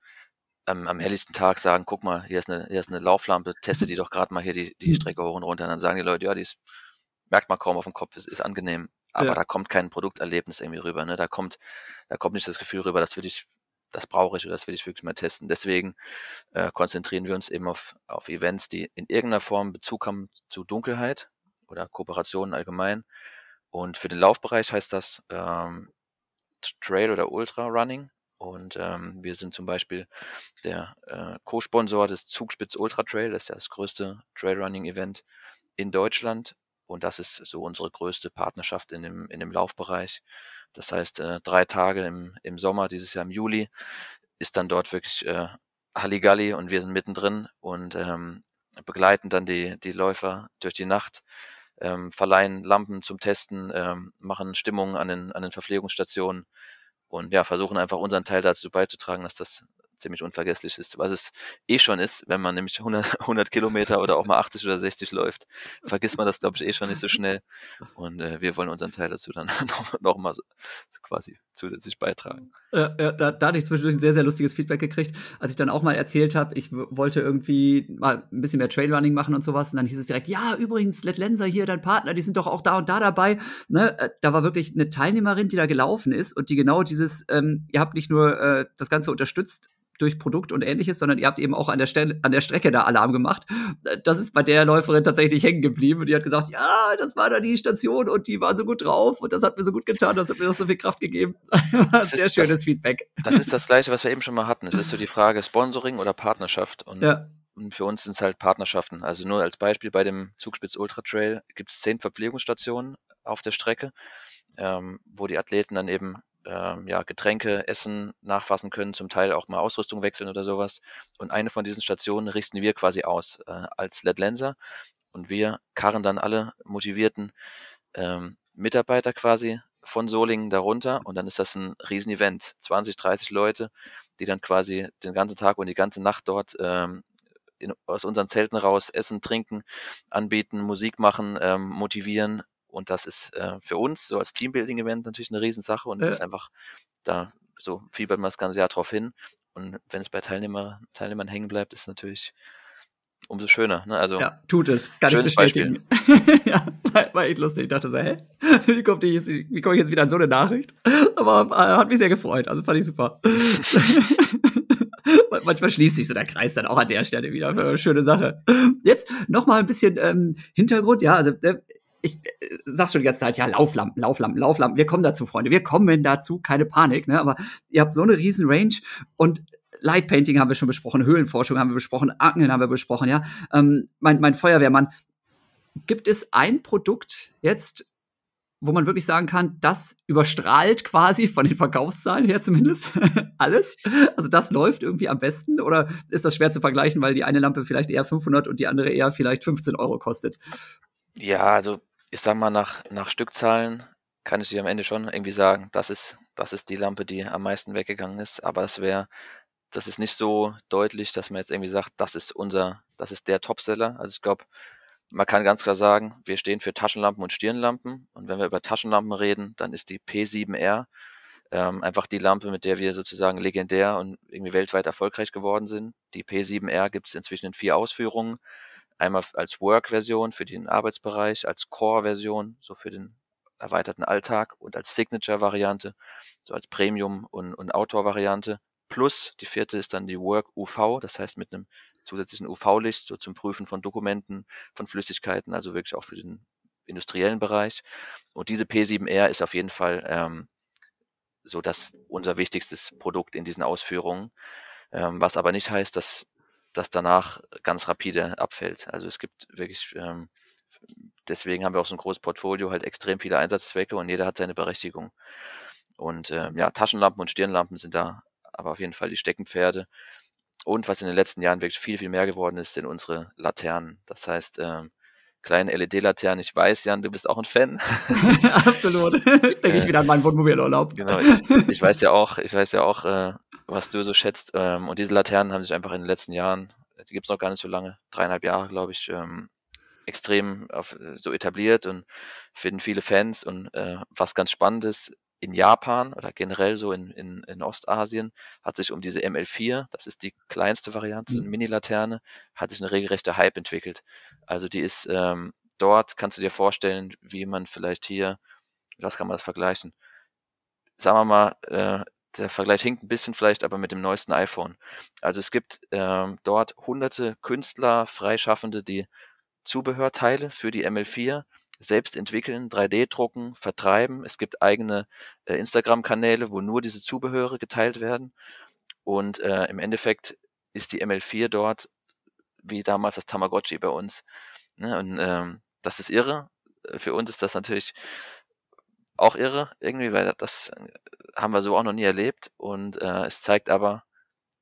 am, am helllichten Tag sagen, guck mal, hier ist eine, hier ist eine Lauflampe, teste die doch gerade mal hier die, die Strecke hoch und runter. Und dann sagen die Leute, ja, die ist, merkt man kaum auf dem Kopf, ist, ist angenehm. Aber ja. da kommt kein Produkterlebnis irgendwie rüber. Ne? Da kommt, da kommt nicht das Gefühl rüber, das will ich, das brauche ich oder das will ich wirklich mal testen. Deswegen äh, konzentrieren wir uns eben auf, auf Events, die in irgendeiner Form Bezug haben zu Dunkelheit oder Kooperationen allgemein. Und für den Laufbereich heißt das ähm, Trail oder Ultra Running. Und ähm, wir sind zum Beispiel der äh, Co-Sponsor des Zugspitz Ultra Trail. Das ist ja das größte Trailrunning-Event in Deutschland. Und das ist so unsere größte Partnerschaft in dem, in dem Laufbereich. Das heißt, äh, drei Tage im, im Sommer, dieses Jahr im Juli, ist dann dort wirklich äh, Halligalli und wir sind mittendrin und ähm, begleiten dann die, die Läufer durch die Nacht, ähm, verleihen Lampen zum Testen, ähm, machen Stimmungen an den, an den Verpflegungsstationen und ja, versuchen einfach unseren Teil dazu beizutragen, dass das ziemlich unvergesslich ist, was es eh schon ist, wenn man nämlich 100, 100 <laughs> Kilometer oder auch mal 80 oder 60 läuft, vergisst man das, glaube ich, eh schon nicht so schnell. Und äh, wir wollen unseren Teil dazu dann <laughs> noch, noch so, quasi zusätzlich beitragen. Ja, ja da, da hatte ich zwischendurch ein sehr, sehr lustiges Feedback gekriegt, als ich dann auch mal erzählt habe, ich wollte irgendwie mal ein bisschen mehr Trailrunning machen und sowas. Und dann hieß es direkt, ja, übrigens, Let Lenser hier, dein Partner, die sind doch auch da und da dabei. Ne? Äh, da war wirklich eine Teilnehmerin, die da gelaufen ist und die genau dieses, ähm, ihr habt nicht nur äh, das Ganze unterstützt, durch Produkt und ähnliches, sondern ihr habt eben auch an der, Stelle, an der Strecke da Alarm gemacht. Das ist bei der Läuferin tatsächlich hängen geblieben und die hat gesagt, ja, das war da die Station und die waren so gut drauf und das hat mir so gut getan, das hat mir so viel Kraft gegeben. <laughs> Sehr schönes das, Feedback. Das ist das Gleiche, was wir eben schon mal hatten. Es ist so die Frage Sponsoring oder Partnerschaft und ja. Und für uns sind es halt Partnerschaften. Also nur als Beispiel bei dem Zugspitz Ultra Trail gibt es zehn Verpflegungsstationen auf der Strecke, ähm, wo die Athleten dann eben ähm, ja, Getränke, Essen nachfassen können, zum Teil auch mal Ausrüstung wechseln oder sowas. Und eine von diesen Stationen richten wir quasi aus äh, als Led Lenser und wir karren dann alle motivierten ähm, Mitarbeiter quasi von Solingen darunter und dann ist das ein Riesenevent. 20, 30 Leute, die dann quasi den ganzen Tag und die ganze Nacht dort ähm, in, aus unseren Zelten raus essen, trinken, anbieten, Musik machen, ähm, motivieren und das ist äh, für uns so als Teambuilding-Event natürlich eine Riesensache und ja. ist einfach, da so fiebert man das ganze Jahr drauf hin. Und wenn es bei Teilnehmer, Teilnehmern hängen bleibt, ist natürlich umso schöner. Ne? Also, ja, tut es. Kann ich bestätigen. <laughs> ja, war, war, echt lustig. Ich dachte so, hä? <laughs> Wie komme ich, komm ich jetzt wieder an so eine Nachricht? Aber äh, hat mich sehr gefreut. Also fand ich super. <laughs> Manchmal schließt sich so der Kreis dann auch an der Stelle wieder. Schöne Sache. Jetzt noch mal ein bisschen ähm, Hintergrund. Ja, also äh, ich äh, sag schon die ganze Zeit, ja, Lauflampen, Lauflampen, Lauflampen. Wir kommen dazu, Freunde. Wir kommen dazu, keine Panik, ne? Aber ihr habt so eine riesen Range und Light Painting haben wir schon besprochen, Höhlenforschung haben wir besprochen, Angeln haben wir besprochen, ja. Ähm, mein, mein Feuerwehrmann. Gibt es ein Produkt jetzt, wo man wirklich sagen kann, das überstrahlt quasi von den Verkaufszahlen her zumindest <laughs> alles. Also das läuft irgendwie am besten oder ist das schwer zu vergleichen, weil die eine Lampe vielleicht eher 500 und die andere eher vielleicht 15 Euro kostet? Ja, also ich sag mal, nach, nach Stückzahlen kann ich dir am Ende schon irgendwie sagen, das ist, das ist die Lampe, die am meisten weggegangen ist. Aber das wäre, das ist nicht so deutlich, dass man jetzt irgendwie sagt, das ist unser, das ist der Topseller. Also ich glaube, man kann ganz klar sagen, wir stehen für Taschenlampen und Stirnlampen. Und wenn wir über Taschenlampen reden, dann ist die P7R ähm, einfach die Lampe, mit der wir sozusagen legendär und irgendwie weltweit erfolgreich geworden sind. Die P7R gibt es inzwischen in vier Ausführungen. Einmal als Work-Version für den Arbeitsbereich, als Core-Version, so für den erweiterten Alltag und als Signature-Variante, so als Premium- und, und Outdoor-Variante. Plus die vierte ist dann die Work UV, das heißt mit einem zusätzlichen UV-Licht, so zum Prüfen von Dokumenten, von Flüssigkeiten, also wirklich auch für den industriellen Bereich. Und diese P7R ist auf jeden Fall ähm, so das unser wichtigstes Produkt in diesen Ausführungen, ähm, was aber nicht heißt, dass das danach ganz rapide abfällt. Also es gibt wirklich, ähm, deswegen haben wir auch so ein großes Portfolio, halt extrem viele Einsatzzwecke und jeder hat seine Berechtigung. Und ähm, ja, Taschenlampen und Stirnlampen sind da aber auf jeden Fall die Steckenpferde. Und was in den letzten Jahren wirklich viel, viel mehr geworden ist, sind unsere Laternen. Das heißt, ähm, kleine LED-Laternen. Ich weiß, Jan, du bist auch ein Fan. <laughs> Absolut. Jetzt denke ich wieder an meinen Wohnmobilurlaub. Genau, ich, ich, weiß ja auch, ich weiß ja auch, äh, was du so schätzt. Ähm, und diese Laternen haben sich einfach in den letzten Jahren, die gibt es noch gar nicht so lange, dreieinhalb Jahre, glaube ich, ähm, extrem auf, so etabliert und finden viele Fans. Und äh, was ganz spannend ist, in Japan oder generell so in, in, in Ostasien hat sich um diese ML4, das ist die kleinste Variante, mhm. eine Mini-Laterne, hat sich eine regelrechte Hype entwickelt. Also die ist ähm, dort, kannst du dir vorstellen, wie man vielleicht hier, was kann man das vergleichen? Sagen wir mal, äh, der Vergleich hinkt ein bisschen vielleicht, aber mit dem neuesten iPhone. Also es gibt ähm, dort hunderte Künstler, Freischaffende, die Zubehörteile für die ML4 selbst entwickeln, 3D-drucken, vertreiben. Es gibt eigene äh, Instagram-Kanäle, wo nur diese Zubehöre geteilt werden. Und äh, im Endeffekt ist die ML4 dort wie damals das Tamagotchi bei uns. Ne? Und ähm, das ist irre. Für uns ist das natürlich auch irre, irgendwie, weil das haben wir so auch noch nie erlebt. Und äh, es zeigt aber,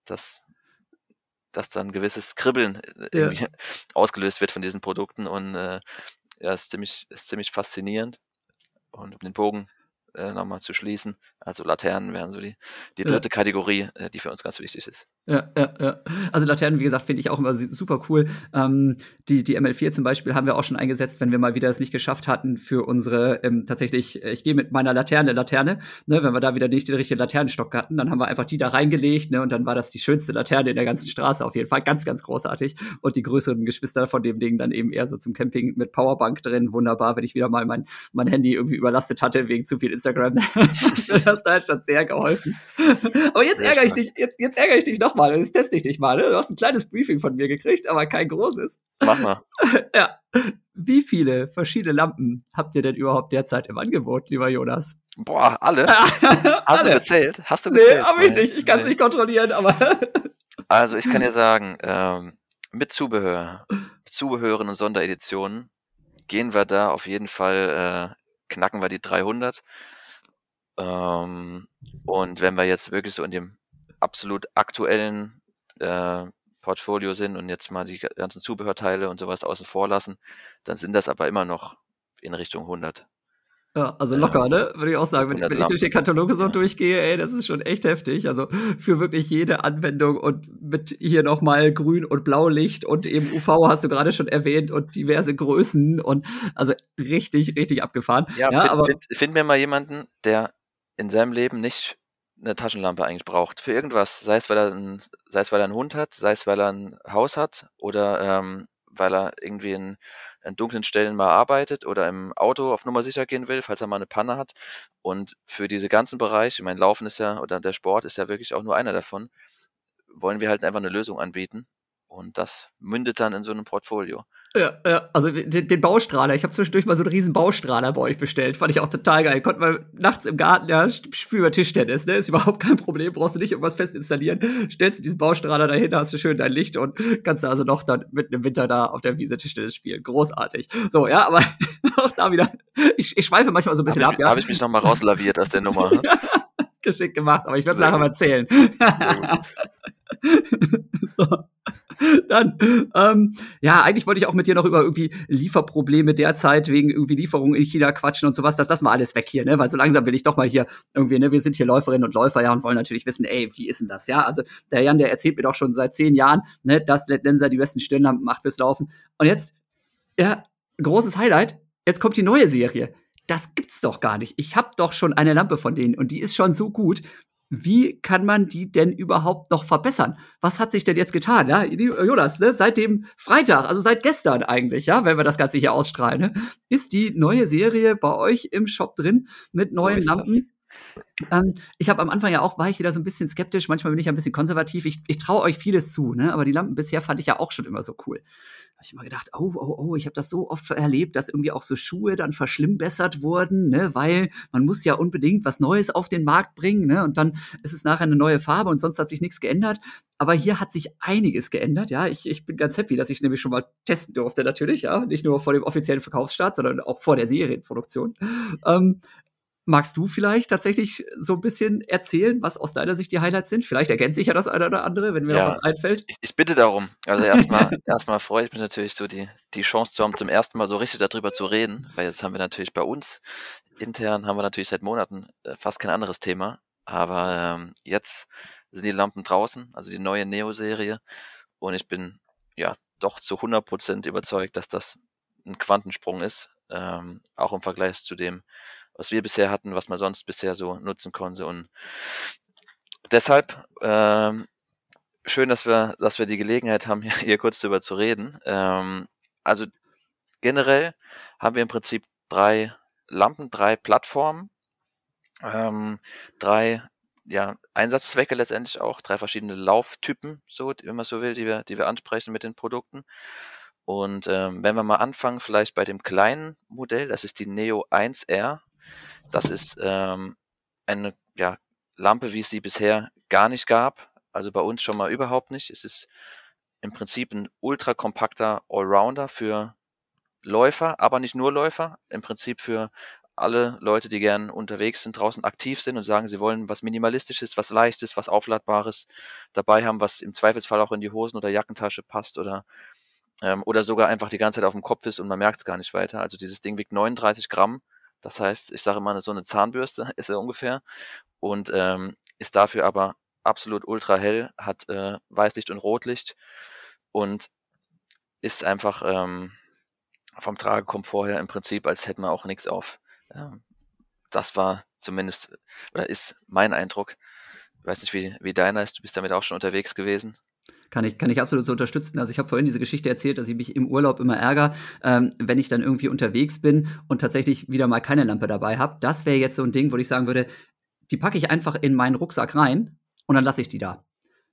dass dass dann ein gewisses Kribbeln äh, ja. <laughs> ausgelöst wird von diesen Produkten und äh, ja, ist ziemlich, ist ziemlich faszinierend. Und um den Bogen äh, nochmal zu schließen, also Laternen wären so die, die dritte ja. Kategorie, äh, die für uns ganz wichtig ist. Ja, ja, ja. Also Laternen, wie gesagt, finde ich auch immer super cool. Ähm, die, die ML4 zum Beispiel haben wir auch schon eingesetzt, wenn wir mal wieder es nicht geschafft hatten für unsere ähm, tatsächlich, äh, ich gehe mit meiner Laterne, Laterne, ne, wenn wir da wieder nicht den richtigen Laternenstock hatten, dann haben wir einfach die da reingelegt, ne, und dann war das die schönste Laterne in der ganzen Straße auf jeden Fall. Ganz, ganz großartig. Und die größeren Geschwister von dem Ding dann eben eher so zum Camping mit Powerbank drin. Wunderbar, wenn ich wieder mal mein, mein Handy irgendwie überlastet hatte wegen zu viel Instagram. <laughs> das da hat schon sehr geholfen. Aber jetzt ärgere ich dich, jetzt, jetzt ärgere ich dich noch mal. Jetzt teste ich dich mal. Ne? Du hast ein kleines Briefing von mir gekriegt, aber kein großes. Mach mal. <laughs> ja. Wie viele verschiedene Lampen habt ihr denn überhaupt derzeit im Angebot, lieber Jonas? Boah, alle? <laughs> Hast alle. du gezählt? Hast du gezählt? Nee, hab ich nicht. Ich kann es nee. nicht kontrollieren, aber. also, ich kann dir sagen, ähm, mit Zubehör, Zubehören und Sondereditionen gehen wir da auf jeden Fall, äh, knacken wir die 300. Ähm, und wenn wir jetzt wirklich so in dem absolut aktuellen äh, Portfolio sind und jetzt mal die ganzen Zubehörteile und sowas außen vor lassen, dann sind das aber immer noch in Richtung 100. Ja, also locker, ne? Würde ich auch sagen. Wenn, wenn ich durch den Katalog so durchgehe, ey, das ist schon echt heftig. Also für wirklich jede Anwendung und mit hier nochmal Grün- und Blaulicht und eben UV hast du gerade schon erwähnt und diverse Größen und also richtig, richtig abgefahren. Ja, ja find, aber find, find mir mal jemanden, der in seinem Leben nicht eine Taschenlampe eigentlich braucht. Für irgendwas. Sei es, weil er 'n sei es, weil er 'n Hund hat, sei es, weil er ein Haus hat oder, ähm, weil er irgendwie in an dunklen Stellen mal arbeitet oder im Auto auf Nummer sicher gehen will, falls er mal eine Panne hat. Und für diese ganzen Bereiche, ich meine, Laufen ist ja oder der Sport ist ja wirklich auch nur einer davon, wollen wir halt einfach eine Lösung anbieten und das mündet dann in so einem Portfolio. Ja, ja, also den, den Baustrahler. Ich habe zwischendurch mal so einen riesen Baustrahler bei euch bestellt. Fand ich auch total geil. Konnte man nachts im Garten, ja, spielen wir Tischtennis, ne? Ist überhaupt kein Problem. Brauchst du nicht irgendwas fest installieren. Stellst du diesen Baustrahler dahin, hast du schön dein Licht und kannst du also noch dann mitten im Winter da auf der Wiese Tischtennis spielen. Großartig. So, ja, aber <laughs> auch da wieder. Ich, ich schweife manchmal so ein bisschen hab ab, ich, ja. Habe ich mich nochmal rauslaviert aus der Nummer. ne? <laughs> Geschickt gemacht, aber ich werde es nachher mal erzählen. <laughs> so. <laughs> Dann, ähm, ja, eigentlich wollte ich auch mit dir noch über irgendwie Lieferprobleme derzeit wegen irgendwie Lieferungen in China quatschen und sowas. Das lassen wir alles weg hier, ne? Weil so langsam will ich doch mal hier irgendwie, ne? Wir sind hier Läuferinnen und Läufer, ja, und wollen natürlich wissen, ey, wie ist denn das, ja? Also, der Jan, der erzählt mir doch schon seit zehn Jahren, ne, dass Let Lenser die besten Stirnlampen macht fürs Laufen. Und jetzt, ja, großes Highlight, jetzt kommt die neue Serie. Das gibt's doch gar nicht. Ich habe doch schon eine Lampe von denen und die ist schon so gut. Wie kann man die denn überhaupt noch verbessern? Was hat sich denn jetzt getan? Ja, Jonas, ne? seit dem Freitag, also seit gestern eigentlich, ja, wenn wir das Ganze hier ausstrahlen, ne? ist die neue Serie bei euch im Shop drin mit neuen das. Lampen. Ähm, ich habe am Anfang ja auch, war ich wieder so ein bisschen skeptisch, manchmal bin ich ein bisschen konservativ. Ich, ich traue euch vieles zu, ne? aber die Lampen bisher fand ich ja auch schon immer so cool. Ich immer gedacht, oh, oh, oh, ich habe das so oft erlebt, dass irgendwie auch so Schuhe dann verschlimmbessert wurden, ne? weil man muss ja unbedingt was Neues auf den Markt bringen ne? und dann ist es nachher eine neue Farbe und sonst hat sich nichts geändert. Aber hier hat sich einiges geändert, ja. Ich, ich bin ganz happy, dass ich nämlich schon mal testen durfte, natürlich, ja. Nicht nur vor dem offiziellen Verkaufsstart, sondern auch vor der Serienproduktion. Ähm, Magst du vielleicht tatsächlich so ein bisschen erzählen, was aus deiner Sicht die Highlights sind? Vielleicht ergänzt sich ja das eine oder andere, wenn mir Ja. noch was einfällt. Ich, ich bitte darum. Also erstmal <laughs> erstmal freue ich mich natürlich so die, die Chance zu haben, zum ersten Mal so richtig darüber zu reden, weil jetzt haben wir natürlich bei uns intern haben wir natürlich seit Monaten äh, fast kein anderes Thema. Aber ähm, jetzt sind die Lampen draußen, also die neue Neo-Serie. Und ich bin ja doch zu 100% überzeugt, dass das ein Quantensprung ist. Ähm, auch im Vergleich zu dem, was wir bisher hatten, was man sonst bisher so nutzen konnte. Und deshalb ähm, schön, dass wir, dass wir die Gelegenheit haben, <laughs> hier, kurz drüber zu reden. Ähm, also generell haben wir im Prinzip drei Lampen, drei Plattformen, ähm, drei ja, Einsatzzwecke letztendlich auch, drei verschiedene Lauftypen, so, wenn man so will, die wir, die wir ansprechen mit den Produkten. Und ähm, wenn wir mal anfangen, vielleicht bei dem kleinen Modell, das ist die Neo 1R. Das ist ähm, eine ja, Lampe, wie es sie bisher gar nicht gab. Also bei uns schon mal überhaupt nicht. Es ist im Prinzip ein ultra kompakter Allrounder für Läufer, aber nicht nur Läufer. Im Prinzip für alle Leute, die gern unterwegs sind, draußen aktiv sind und sagen, sie wollen was Minimalistisches, was Leichtes, was Aufladbares dabei haben, was im Zweifelsfall auch in die Hosen- oder Jackentasche passt oder, ähm, oder sogar einfach die ganze Zeit auf dem Kopf ist und man merkt es gar nicht weiter. Also dieses Ding wiegt 39 Gramm. Das heißt, ich sage immer, so eine Zahnbürste <laughs> ist er ungefähr und ähm, ist dafür aber absolut ultra hell, hat äh, Weißlicht und Rotlicht und ist einfach ähm, vom Tragekomfort her im Prinzip, als hätte man auch nichts auf. Ähm, das war zumindest, oder ist mein Eindruck. Ich weiß nicht, wie, wie deiner ist. Du bist damit auch schon unterwegs gewesen. Kann ich, kann ich absolut so unterstützen. Also ich habe vorhin diese Geschichte erzählt, dass ich mich im Urlaub immer ärgere, ähm, wenn ich dann irgendwie unterwegs bin und tatsächlich wieder mal keine Lampe dabei habe. Das wäre jetzt so ein Ding, wo ich sagen würde, die packe ich einfach in meinen Rucksack rein und dann lasse ich die da.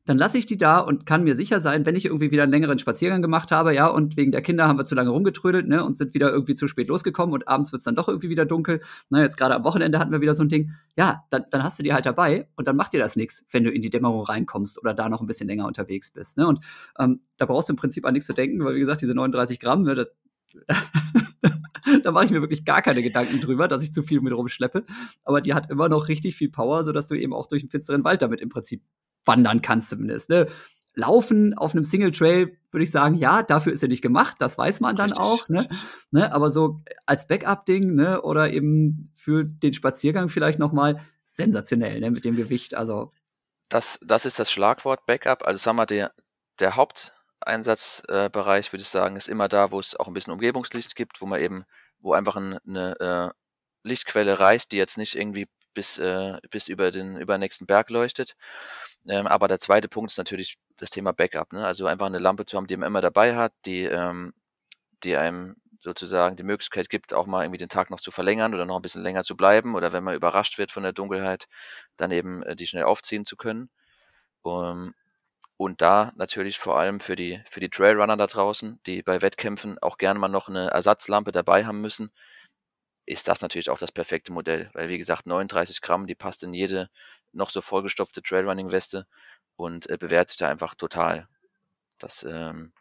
Dann lasse ich die da und kann mir sicher sein, wenn ich irgendwie wieder einen längeren Spaziergang gemacht habe, ja, und wegen der Kinder haben wir zu lange rumgetrödelt, ne, und sind wieder irgendwie zu spät losgekommen und abends wird's dann doch irgendwie wieder dunkel. Na, jetzt gerade am Wochenende hatten wir wieder so ein Ding. Ja, dann, dann hast du die halt dabei und dann macht dir das nichts, wenn du in die Dämmerung reinkommst oder da noch ein bisschen länger unterwegs bist. Ne? Und ähm, da brauchst du im Prinzip an nichts zu denken, weil wie gesagt, diese 39 Gramm, ne, das, <laughs> da mache ich mir wirklich gar keine Gedanken drüber, dass ich zu viel mit rumschleppe. Aber die hat immer noch richtig viel Power, sodass du eben auch durch den finsteren Wald damit im Prinzip wandern kannst zumindest. Ne? Laufen auf einem Single Trail würde ich sagen, ja, dafür ist er nicht gemacht, das weiß man dann Richtig, auch, ne? ne? Aber so als Backup-Ding, ne, oder eben für den Spaziergang vielleicht nochmal sensationell, ne, mit dem Gewicht. Also Das, das ist das Schlagwort Backup. Also sagen wir, der, der Haupteinsatzbereich, äh, würde ich sagen, ist immer da, wo es auch ein bisschen Umgebungslicht gibt, wo man eben, wo einfach ein, eine äh, Lichtquelle reicht, die jetzt nicht irgendwie bis, äh, bis über den über nächsten Berg leuchtet. Ähm, aber der zweite Punkt ist natürlich das Thema Backup. Ne? Also einfach eine Lampe zu haben, die man immer dabei hat, die, ähm, die einem sozusagen die Möglichkeit gibt, auch mal irgendwie den Tag noch zu verlängern oder noch ein bisschen länger zu bleiben oder wenn man überrascht wird von der Dunkelheit, dann eben äh, die schnell aufziehen zu können. Um, Und da natürlich vor allem für die, für die Trailrunner da draußen, die bei Wettkämpfen auch gerne mal noch eine Ersatzlampe dabei haben müssen, ist das natürlich auch das perfekte Modell. Weil, wie gesagt, 39 Gramm, die passt in jede noch so vollgestopfte Trailrunning-Weste und äh, bewährt sich da einfach total. Das ähm,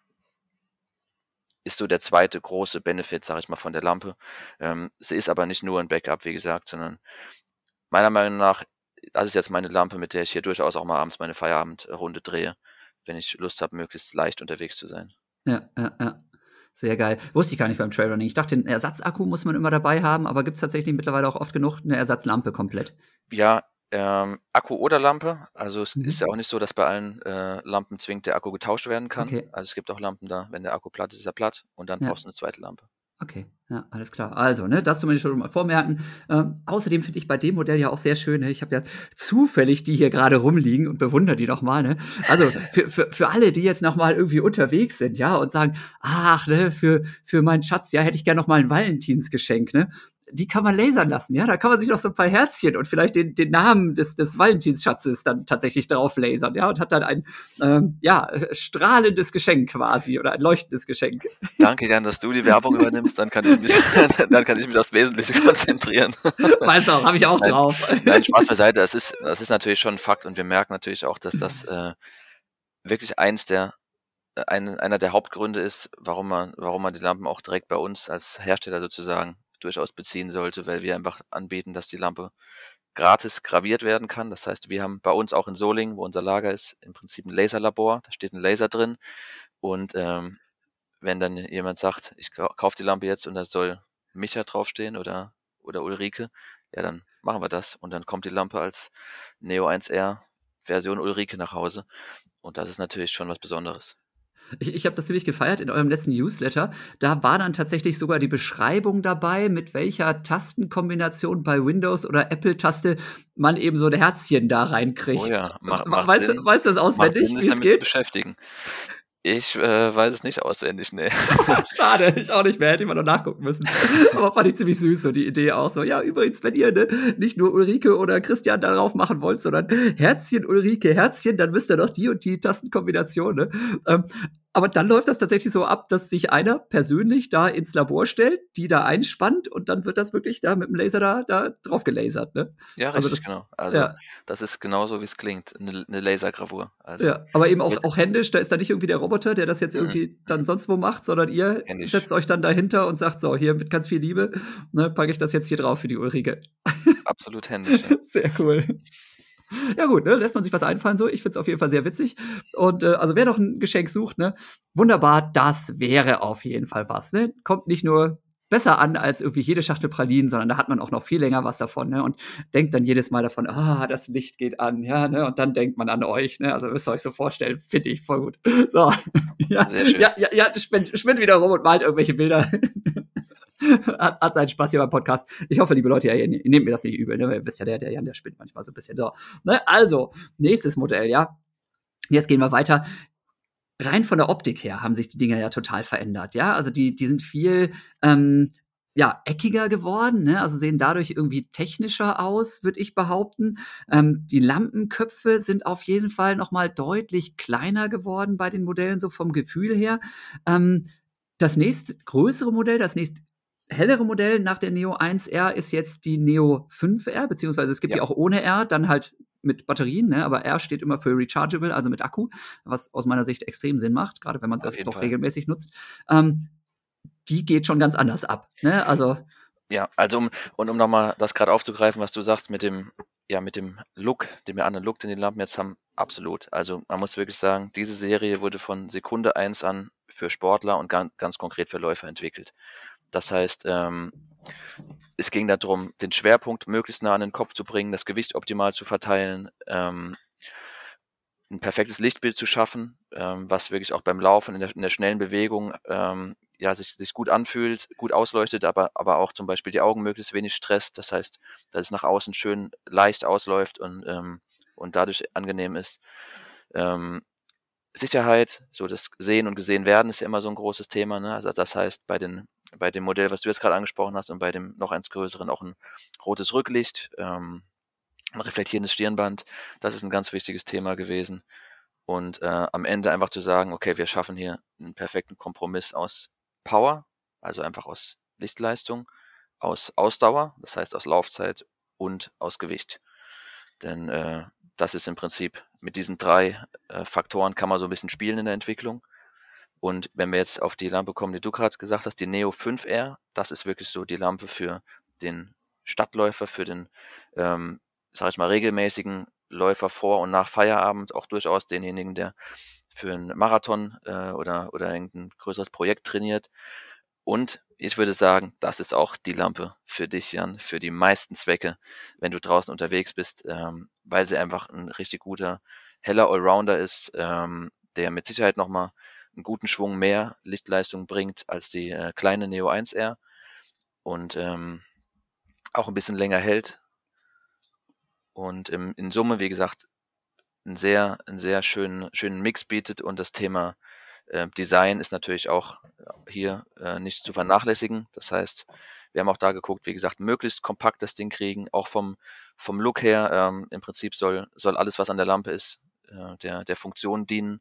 ist so der zweite große Benefit, sage ich mal, von der Lampe. Ähm, sie ist aber nicht nur ein Backup, wie gesagt, sondern meiner Meinung nach, das ist jetzt meine Lampe, mit der ich hier durchaus auch mal abends meine Feierabendrunde drehe, wenn ich Lust habe, möglichst leicht unterwegs zu sein. Ja, ja, ja. Sehr geil. Wusste ich gar nicht beim Trailrunning. Ich dachte, einen Ersatzakku muss man immer dabei haben, aber gibt es tatsächlich mittlerweile auch oft genug eine Ersatzlampe komplett? Ja, ähm, Akku oder Lampe. Also es mhm. ist ja auch nicht so, dass bei allen äh, Lampen zwingend der Akku getauscht werden kann. Okay. Also es gibt auch Lampen da, wenn der Akku platt ist, ist er platt und dann ja. brauchst du eine zweite Lampe. Okay, ja, alles klar. Also, ne, das zumindest schon mal vormerken. Ähm, außerdem finde ich bei dem Modell ja auch sehr schön, ne? ich habe ja zufällig die hier gerade rumliegen und bewundere die nochmal. Ne? Also für, für, für alle, die jetzt nochmal irgendwie unterwegs sind, ja, und sagen, ach, ne, für, für meinen Schatz, ja, hätte ich gerne nochmal ein Valentinsgeschenk, ne? Die kann man lasern lassen, ja. Da kann man sich noch so ein paar Herzchen und vielleicht den, den Namen des, des Valentinsschatzes dann tatsächlich drauf lasern, ja, und hat dann ein ähm, ja, strahlendes Geschenk quasi oder ein leuchtendes Geschenk. Danke, Jan, dass du die Werbung übernimmst, dann kann ich mich, <laughs> <laughs> dann kann ich mich aufs Wesentliche konzentrieren. Weißt du habe ich auch nein, drauf. Nein, Spaß beiseite, das ist, das ist natürlich schon ein Fakt und wir merken natürlich auch, dass das äh, wirklich eins der äh, ein, einer der Hauptgründe ist, warum man, warum man die Lampen auch direkt bei uns als Hersteller sozusagen durchaus beziehen sollte, weil wir einfach anbieten, dass die Lampe gratis graviert werden kann. Das heißt, wir haben bei uns auch in Solingen, wo unser Lager ist, im Prinzip ein Laserlabor. Da steht ein Laser drin. Und ähm, wenn dann jemand sagt, ich kaufe die Lampe jetzt und da soll Micha draufstehen oder, oder Ulrike, ja, dann machen wir das. Und dann kommt die Lampe als Neo 1R Version Ulrike nach Hause. Und das ist natürlich schon was Besonderes. Ich, ich habe das ziemlich gefeiert in eurem letzten Newsletter. Da war dann tatsächlich sogar die Beschreibung dabei, mit welcher Tastenkombination bei Windows oder Apple-Taste man eben so ein Herzchen da reinkriegt. Oh ja, mach, mach weißt, Sinn. weißt du das auswendig, wie es geht? Beschäftigen. Ich äh, weiß es nicht auswendig, nee. <laughs> Schade, ich auch nicht mehr, hätte ich mal noch nachgucken müssen. Aber fand ich ziemlich süß, so die Idee auch so. Ja, übrigens, wenn ihr ne, nicht nur Ulrike oder Christian darauf machen wollt, sondern Herzchen, Ulrike, Herzchen, dann müsst ihr doch die und die Tastenkombination. Ne? Ähm, aber dann läuft das tatsächlich so ab, dass sich einer persönlich da ins Labor stellt, die da einspannt und dann wird das wirklich da mit dem Laser da, da drauf gelasert. Ne? Ja, richtig, also das, genau. Also ja. das ist genauso, wie es klingt, eine, eine Lasergravur. Also ja, aber eben auch, auch händisch, da ist da nicht irgendwie der Roboter, der das jetzt mhm. irgendwie mhm. dann sonst wo macht, sondern ihr händisch. setzt euch dann dahinter und sagt so, hier mit ganz viel Liebe, ne, packe ich das jetzt hier drauf für die Ulrike. Absolut händisch. Ja. <laughs> Sehr cool. <laughs> Ja gut, ne, lässt man sich was einfallen so. Ich finde es auf jeden Fall sehr witzig. Und äh, also wer noch ein Geschenk sucht, ne, wunderbar, das wäre auf jeden Fall was. Ne? Kommt nicht nur besser an als irgendwie jede Schachtel Pralinen, sondern da hat man auch noch viel länger was davon, ne? Und denkt dann jedes Mal davon, ah, das Licht geht an, ja, ne? Und dann denkt man an euch, ne? Also müsst ihr euch so vorstellen, finde ich voll gut. So, <laughs> ja, ja, ja, ja, spinnt, spinnt wieder rum und malt irgendwelche Bilder. <laughs> <laughs> hat, hat seinen Spaß hier beim Podcast. Ich hoffe, liebe Leute, ihr, nehmt mir das nicht übel. Ne? Ihr wisst ja, der, der Jan, der spinnt manchmal so ein bisschen. So. Ne? Also, nächstes Modell, ja. Jetzt gehen wir weiter. Rein von der Optik her haben sich die Dinger ja total verändert, ja. Also die, die sind viel ähm, ja, eckiger geworden, ne? also sehen dadurch irgendwie technischer aus, würde ich behaupten. Ähm, die Lampenköpfe sind auf jeden Fall noch mal deutlich kleiner geworden bei den Modellen, so vom Gefühl her. Ähm, das nächst größere Modell, das nächst hellere Modell nach der Neo 1R ist jetzt die Neo 5R, beziehungsweise es gibt ja, ja auch ohne R, dann halt mit Batterien, ne? aber R steht immer für Rechargeable, also mit Akku, was aus meiner Sicht extrem Sinn macht, gerade wenn man es doch Fall. regelmäßig nutzt. Ähm, die geht schon ganz anders ab. Ne? Also ja, also um und um nochmal das gerade aufzugreifen, was du sagst mit dem ja mit dem Look, dem wir anderen Look, den die Lampen jetzt haben, absolut. Also man muss wirklich sagen, diese Serie wurde von Sekunde 1 an für Sportler und ganz, ganz konkret für Läufer entwickelt. Das heißt, ähm, es ging darum, den Schwerpunkt möglichst nah an den Kopf zu bringen, das Gewicht optimal zu verteilen, ähm, ein perfektes Lichtbild zu schaffen, ähm, was wirklich auch beim Laufen in der, in der schnellen Bewegung ähm, ja, sich, sich gut anfühlt, gut ausleuchtet, aber, aber auch zum Beispiel die Augen möglichst wenig stresst. Das heißt, dass es nach außen schön leicht ausläuft und, ähm, und dadurch angenehm ist. Ähm, Sicherheit, so das Sehen und Gesehen werden ist ja immer so ein großes Thema. Ne? Also das heißt, bei den bei dem Modell, was du jetzt gerade angesprochen hast, und bei dem noch eins größeren auch ein rotes Rücklicht, ähm, ein reflektierendes Stirnband. Das ist ein ganz wichtiges Thema gewesen. und äh, am Ende einfach zu sagen, okay, wir schaffen hier einen perfekten Kompromiss aus Power, also einfach aus Lichtleistung, aus Ausdauer, das heißt aus Laufzeit und aus Gewicht. Denn äh, das ist im Prinzip mit diesen drei äh, Faktoren kann man so ein bisschen spielen in der Entwicklung. Und wenn wir jetzt auf die Lampe kommen, die du gerade gesagt hast, die Neo 5R, das ist wirklich so die Lampe für den Stadtläufer, für den, ähm, sag ich mal, regelmäßigen Läufer vor und nach Feierabend, auch durchaus denjenigen, der für einen Marathon äh, oder, oder irgendein größeres Projekt trainiert. Und ich würde sagen, das ist auch die Lampe für dich, Jan, für die meisten Zwecke, wenn du draußen unterwegs bist, ähm, weil sie einfach ein richtig guter, heller Allrounder ist, ähm, der mit Sicherheit nochmal einen guten Schwung mehr Lichtleistung bringt als die äh, kleine Neo 1R und ähm, auch ein bisschen länger hält. Und im, in Summe, wie gesagt, einen sehr, einen sehr schönen, schönen Mix bietet und das Thema äh, Design ist natürlich auch hier äh, nicht zu vernachlässigen. Das heißt, wir haben auch da geguckt, wie gesagt, möglichst kompakt das Ding kriegen, auch vom, vom Look her. Ähm, Im Prinzip soll, soll alles, was an der Lampe ist, äh, der, der Funktion dienen.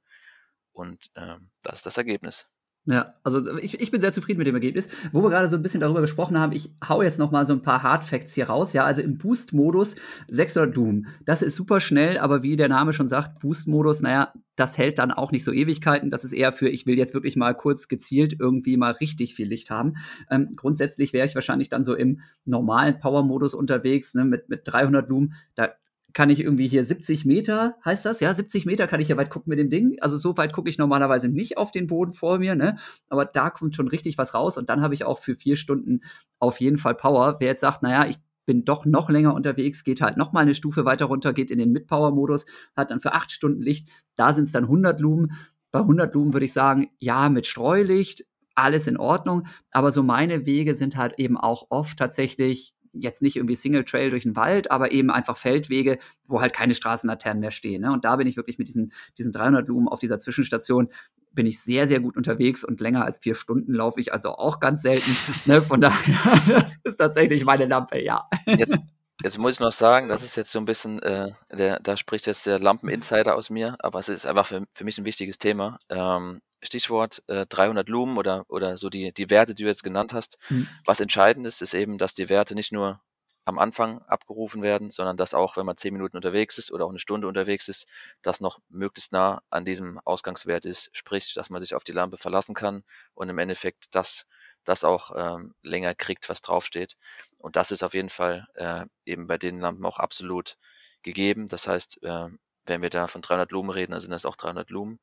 Und ähm, das ist das Ergebnis. Ja, also ich, ich bin sehr zufrieden mit dem Ergebnis. Wo wir gerade so ein bisschen darüber gesprochen haben, ich hau jetzt noch mal so ein paar Hard Facts hier raus. Ja, also im Boost-Modus 600 Doom. Das ist super schnell, aber wie der Name schon sagt, Boost-Modus, naja, das hält dann auch nicht so Ewigkeiten. Das ist eher für, ich will jetzt wirklich mal kurz gezielt irgendwie mal richtig viel Licht haben. Ähm, grundsätzlich wäre ich wahrscheinlich dann so im normalen Power-Modus unterwegs, ne, mit, mit 300 Doom. Da kann ich irgendwie hier 70 Meter, heißt das? Ja, 70 Meter kann ich ja weit gucken mit dem Ding. Also so weit gucke ich normalerweise nicht auf den Boden vor mir, ne? Aber da kommt schon richtig was raus und dann habe ich auch für vier Stunden auf jeden Fall Power. Wer jetzt sagt, naja, ich bin doch noch länger unterwegs, geht halt noch mal eine Stufe weiter runter, geht in den Mid-Power-Modus, hat dann für acht Stunden Licht. Da sind es dann 100 Lumen. Bei 100 Lumen würde ich sagen, ja, mit Streulicht, alles in Ordnung. Aber so meine Wege sind halt eben auch oft tatsächlich jetzt nicht irgendwie Single Trail durch den Wald, aber eben einfach Feldwege, wo halt keine Straßenlaternen mehr stehen. Ne? Und da bin ich wirklich mit diesen, diesen 300 Lumen auf dieser Zwischenstation bin ich sehr, sehr gut unterwegs und länger als vier Stunden laufe ich also auch ganz selten. <laughs> ne? Von daher, <laughs> das ist tatsächlich meine Lampe, ja. Jetzt, <laughs> jetzt muss ich noch sagen, das ist jetzt so ein bisschen, äh, der, da spricht jetzt der Lampeninsider aus mir, aber es ist einfach für, für mich ein wichtiges Thema. Ähm, Stichwort äh, 300 Lumen oder, oder so die, die Werte, die du jetzt genannt hast. Mhm. Was entscheidend ist, ist eben, dass die Werte nicht nur am Anfang abgerufen werden, sondern dass auch, wenn man zehn Minuten unterwegs ist oder auch eine Stunde unterwegs ist, das noch möglichst nah an diesem Ausgangswert ist, sprich, dass man sich auf die Lampe verlassen kann und im Endeffekt das, das auch ähm, länger kriegt, was draufsteht. Und das ist auf jeden Fall äh, eben bei den Lampen auch absolut gegeben. Das heißt, äh, wenn wir da von 300 Lumen reden, dann sind das auch 300 Lumen.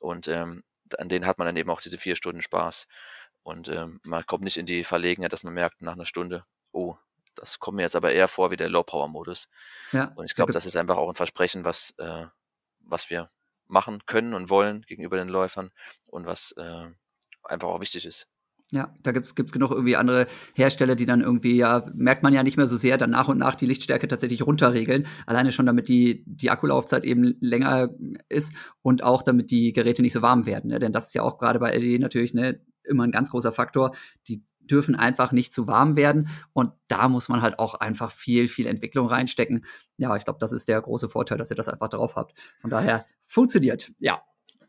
Und ähm, an denen hat man dann eben auch diese vier Stunden Spaß. Und ähm, man kommt nicht in die Verlegenheit, dass man merkt nach einer Stunde, oh, das kommt mir jetzt aber eher vor wie der Low-Power-Modus. Ja, und ich glaube, da das ist einfach auch ein Versprechen, was, äh, was wir machen können und wollen gegenüber den Läufern und was äh, einfach auch wichtig ist. Ja, da gibt es genug irgendwie andere Hersteller, die dann irgendwie, ja, merkt man ja nicht mehr so sehr, dann nach und nach die Lichtstärke tatsächlich runterregeln. Alleine schon, damit die, die Akkulaufzeit eben länger ist und auch damit die Geräte nicht so warm werden. Ne? Denn das ist ja auch gerade bei LED natürlich ne, immer ein ganz großer Faktor. Die dürfen einfach nicht zu warm werden. Und da muss man halt auch einfach viel, viel Entwicklung reinstecken. Ja, ich glaube, das ist der große Vorteil, dass ihr das einfach drauf habt. Von daher funktioniert, ja.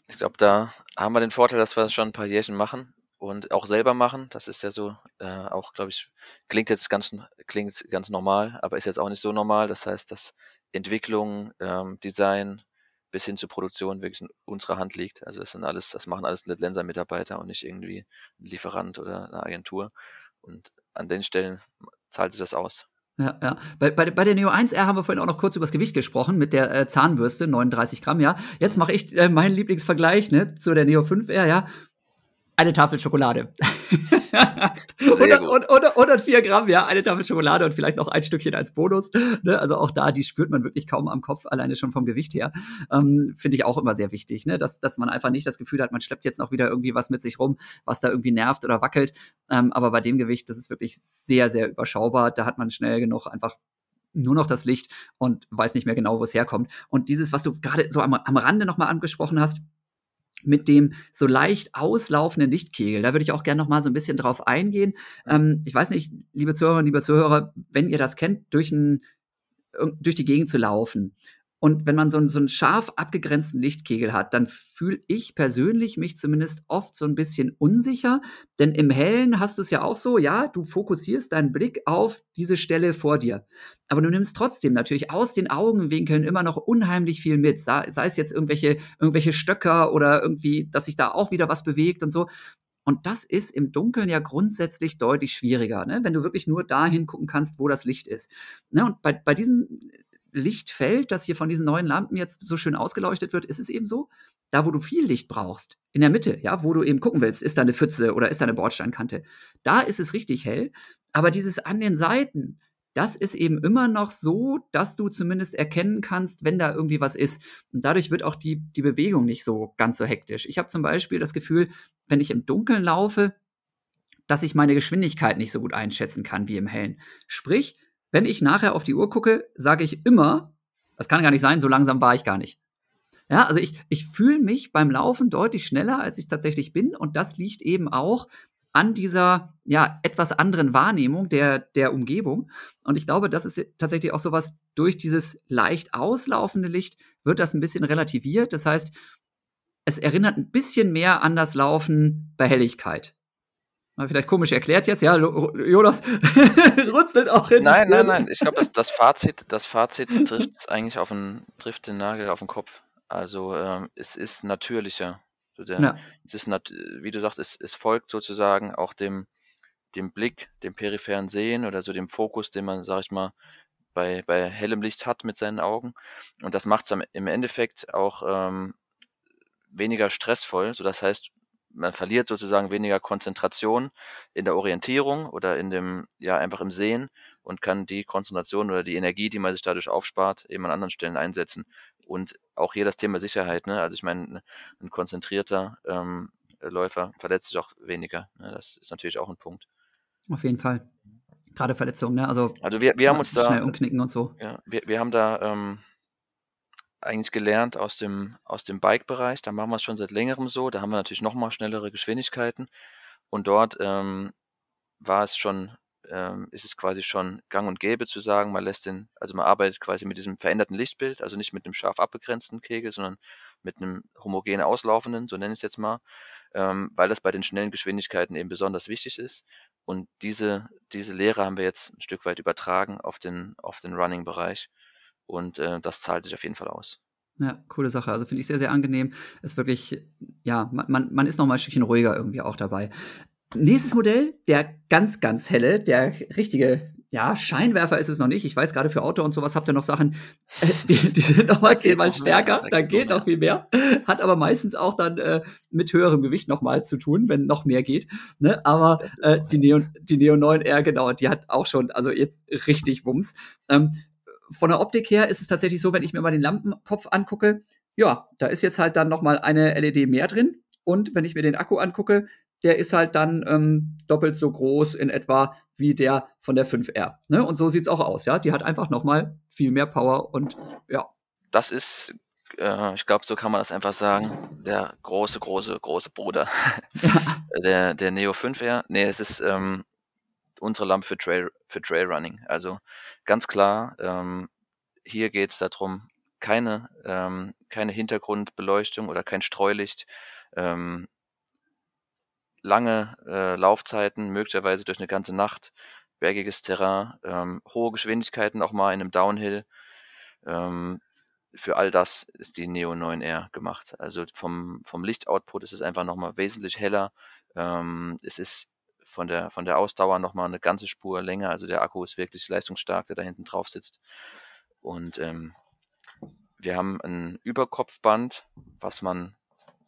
Ich glaube, da haben wir den Vorteil, dass wir das schon ein paar Jährchen machen und auch selber machen. Das ist ja so äh, auch, glaube ich, klingt jetzt ganz klingt ganz normal, aber ist jetzt auch nicht so normal. Das heißt, dass Entwicklung, ähm, Design bis hin zur Produktion wirklich in unserer Hand liegt. Also das sind alles, das machen alles Lenser-Mitarbeiter und nicht irgendwie ein Lieferant oder eine Agentur. Und an den Stellen zahlt sich das aus. Ja, ja. Bei, bei, bei der Neo 1R haben wir vorhin auch noch kurz über das Gewicht gesprochen mit der äh, Zahnbürste, 39 Gramm, ja. Jetzt mache ich äh, meinen Lieblingsvergleich, ne, zu der Neo 5R, ja eine Tafel Schokolade. 100, 100, 104 Gramm, ja, eine Tafel Schokolade und vielleicht noch ein Stückchen als Bonus. Ne? Also auch da, die spürt man wirklich kaum am Kopf, alleine schon vom Gewicht her. Ähm, Finde ich auch immer sehr wichtig, ne? dass, dass man einfach nicht das Gefühl hat, man schleppt jetzt noch wieder irgendwie was mit sich rum, was da irgendwie nervt oder wackelt. Ähm, aber bei dem Gewicht, das ist wirklich sehr, sehr überschaubar. Da hat man schnell genug einfach nur noch das Licht und weiß nicht mehr genau, wo es herkommt. Und dieses, was du gerade so am, am Rande nochmal angesprochen hast, mit dem so leicht auslaufenden Lichtkegel. Da würde ich auch gerne noch mal so ein bisschen drauf eingehen. Ähm, ich weiß nicht, liebe Zuhörerinnen, liebe Zuhörer, wenn ihr das kennt, durch, ein, durch die Gegend zu laufen Und wenn man so einen, so einen scharf abgegrenzten Lichtkegel hat, dann fühle ich persönlich mich zumindest oft so ein bisschen unsicher. Denn im Hellen hast du es ja auch so, ja, du fokussierst deinen Blick auf diese Stelle vor dir. Aber du nimmst trotzdem natürlich aus den Augenwinkeln immer noch unheimlich viel mit. Sei, sei es jetzt irgendwelche, irgendwelche Stöcker oder irgendwie, dass sich da auch wieder was bewegt und so. Und das ist im Dunkeln ja grundsätzlich deutlich schwieriger, ne? wenn du wirklich nur dahin gucken kannst, wo das Licht ist. Ne? Und bei, bei diesem Lichtfeld, das hier von diesen neuen Lampen jetzt so schön ausgeleuchtet wird, ist es eben so, da wo du viel Licht brauchst, in der Mitte, ja, wo du eben gucken willst, ist da eine Pfütze oder ist da eine Bordsteinkante, da ist es richtig hell. Aber dieses an den Seiten, das ist eben immer noch so, dass du zumindest erkennen kannst, wenn da irgendwie was ist. Und dadurch wird auch die, die Bewegung nicht so ganz so hektisch. Ich habe zum Beispiel das Gefühl, wenn ich im Dunkeln laufe, dass ich meine Geschwindigkeit nicht so gut einschätzen kann wie im Hellen. Sprich, wenn ich nachher auf die Uhr gucke, sage ich immer, das kann gar nicht sein, so langsam war ich gar nicht. Ja, also ich, ich fühle mich beim Laufen deutlich schneller, als ich tatsächlich bin. Und das liegt eben auch an dieser ja etwas anderen Wahrnehmung der, der Umgebung. Und ich glaube, das ist tatsächlich auch sowas, durch dieses leicht auslaufende Licht wird das ein bisschen relativiert. Das heißt, es erinnert ein bisschen mehr an das Laufen bei Helligkeit. Mal vielleicht komisch erklärt jetzt, ja, Jonas <laughs> runzelt auch hin. Nein, nein, nein. Ich glaube, das, das Fazit, das Fazit <laughs> trifft eigentlich auf den, trifft den Nagel auf den Kopf. Also ähm, es ist natürlicher. So der, ja. es ist wie du sagst, es, es folgt sozusagen auch dem, dem Blick, dem peripheren Sehen oder so dem Fokus, den man, sag ich mal, bei, bei hellem Licht hat mit seinen Augen. Und das macht es im Endeffekt auch ähm, weniger stressvoll. So das heißt, man verliert sozusagen weniger Konzentration in der Orientierung oder in dem, ja, einfach im Sehen und kann die Konzentration oder die Energie, die man sich dadurch aufspart, eben an anderen Stellen einsetzen. Und auch hier das Thema Sicherheit, ne? Also ich meine, ein konzentrierter ähm, Läufer verletzt sich auch weniger. Ne? Das ist natürlich auch ein Punkt. Auf jeden Fall. Gerade Verletzungen, ne? Also, also wir, wir haben uns da. Schnell umknicken und so. Ja, wir, wir haben da ähm, eigentlich gelernt aus dem, aus dem Bike-Bereich. Da machen wir es schon seit längerem so. Da haben wir natürlich noch mal schnellere Geschwindigkeiten. Und dort ähm, war es schon, ähm, ist es quasi schon gang und gäbe zu sagen, man lässt den, also man arbeitet quasi mit diesem veränderten Lichtbild, also nicht mit einem scharf abbegrenzten Kegel, sondern mit einem homogen auslaufenden, so nenne ich es jetzt mal, ähm, weil das bei den schnellen Geschwindigkeiten eben besonders wichtig ist. Und diese, diese Lehre haben wir jetzt ein Stück weit übertragen auf den, auf den Running-Bereich. Und äh, das zahlt sich auf jeden Fall aus. Ja, coole Sache. Also finde ich sehr, sehr angenehm. Ist wirklich, ja, man, man ist noch mal ein Stückchen ruhiger irgendwie auch dabei. Nächstes Modell, der ganz, ganz helle, der richtige, ja, Scheinwerfer ist es noch nicht. Ich weiß, gerade für Auto und sowas habt ihr noch Sachen, <laughs> äh, die, die sind noch mal zehnmal stärker, mehr, da geht noch viel mehr. Hat aber meistens auch dann äh, mit höherem Gewicht noch mal zu tun, wenn noch mehr geht. Ne? Aber äh, die, Neo, die Neo 9R, genau, die hat auch schon, also jetzt richtig Wumms. Ähm, von der Optik her ist es tatsächlich so, wenn ich mir mal den Lampenkopf angucke, ja, da ist jetzt halt dann noch mal eine LED mehr drin. Und wenn ich mir den Akku angucke, der ist halt dann ähm, doppelt so groß in etwa wie der von der 5R. Ne? Und so sieht's auch aus, ja. Die hat einfach noch mal viel mehr Power und ja. Das ist, äh, ich glaube, so kann man das einfach sagen, der große, große, große Bruder. Ja. <laughs> der, der Neo 5R. Nee, es ist ähm, unsere Lampe für Trail, für Trailrunning. Also ganz klar, ähm, hier geht es darum, keine, ähm, keine Hintergrundbeleuchtung oder kein Streulicht, ähm, lange äh, Laufzeiten, möglicherweise durch eine ganze Nacht, bergiges Terrain, ähm, hohe Geschwindigkeiten auch mal in einem Downhill. Ähm, für all das ist die Neo 9R gemacht. Also vom, vom Lichtoutput ist es einfach nochmal wesentlich heller. Ähm, es ist von der, von der Ausdauer nochmal eine ganze Spur länger. Also der Akku ist wirklich leistungsstark, der da hinten drauf sitzt. Und ähm, wir haben ein Überkopfband, was man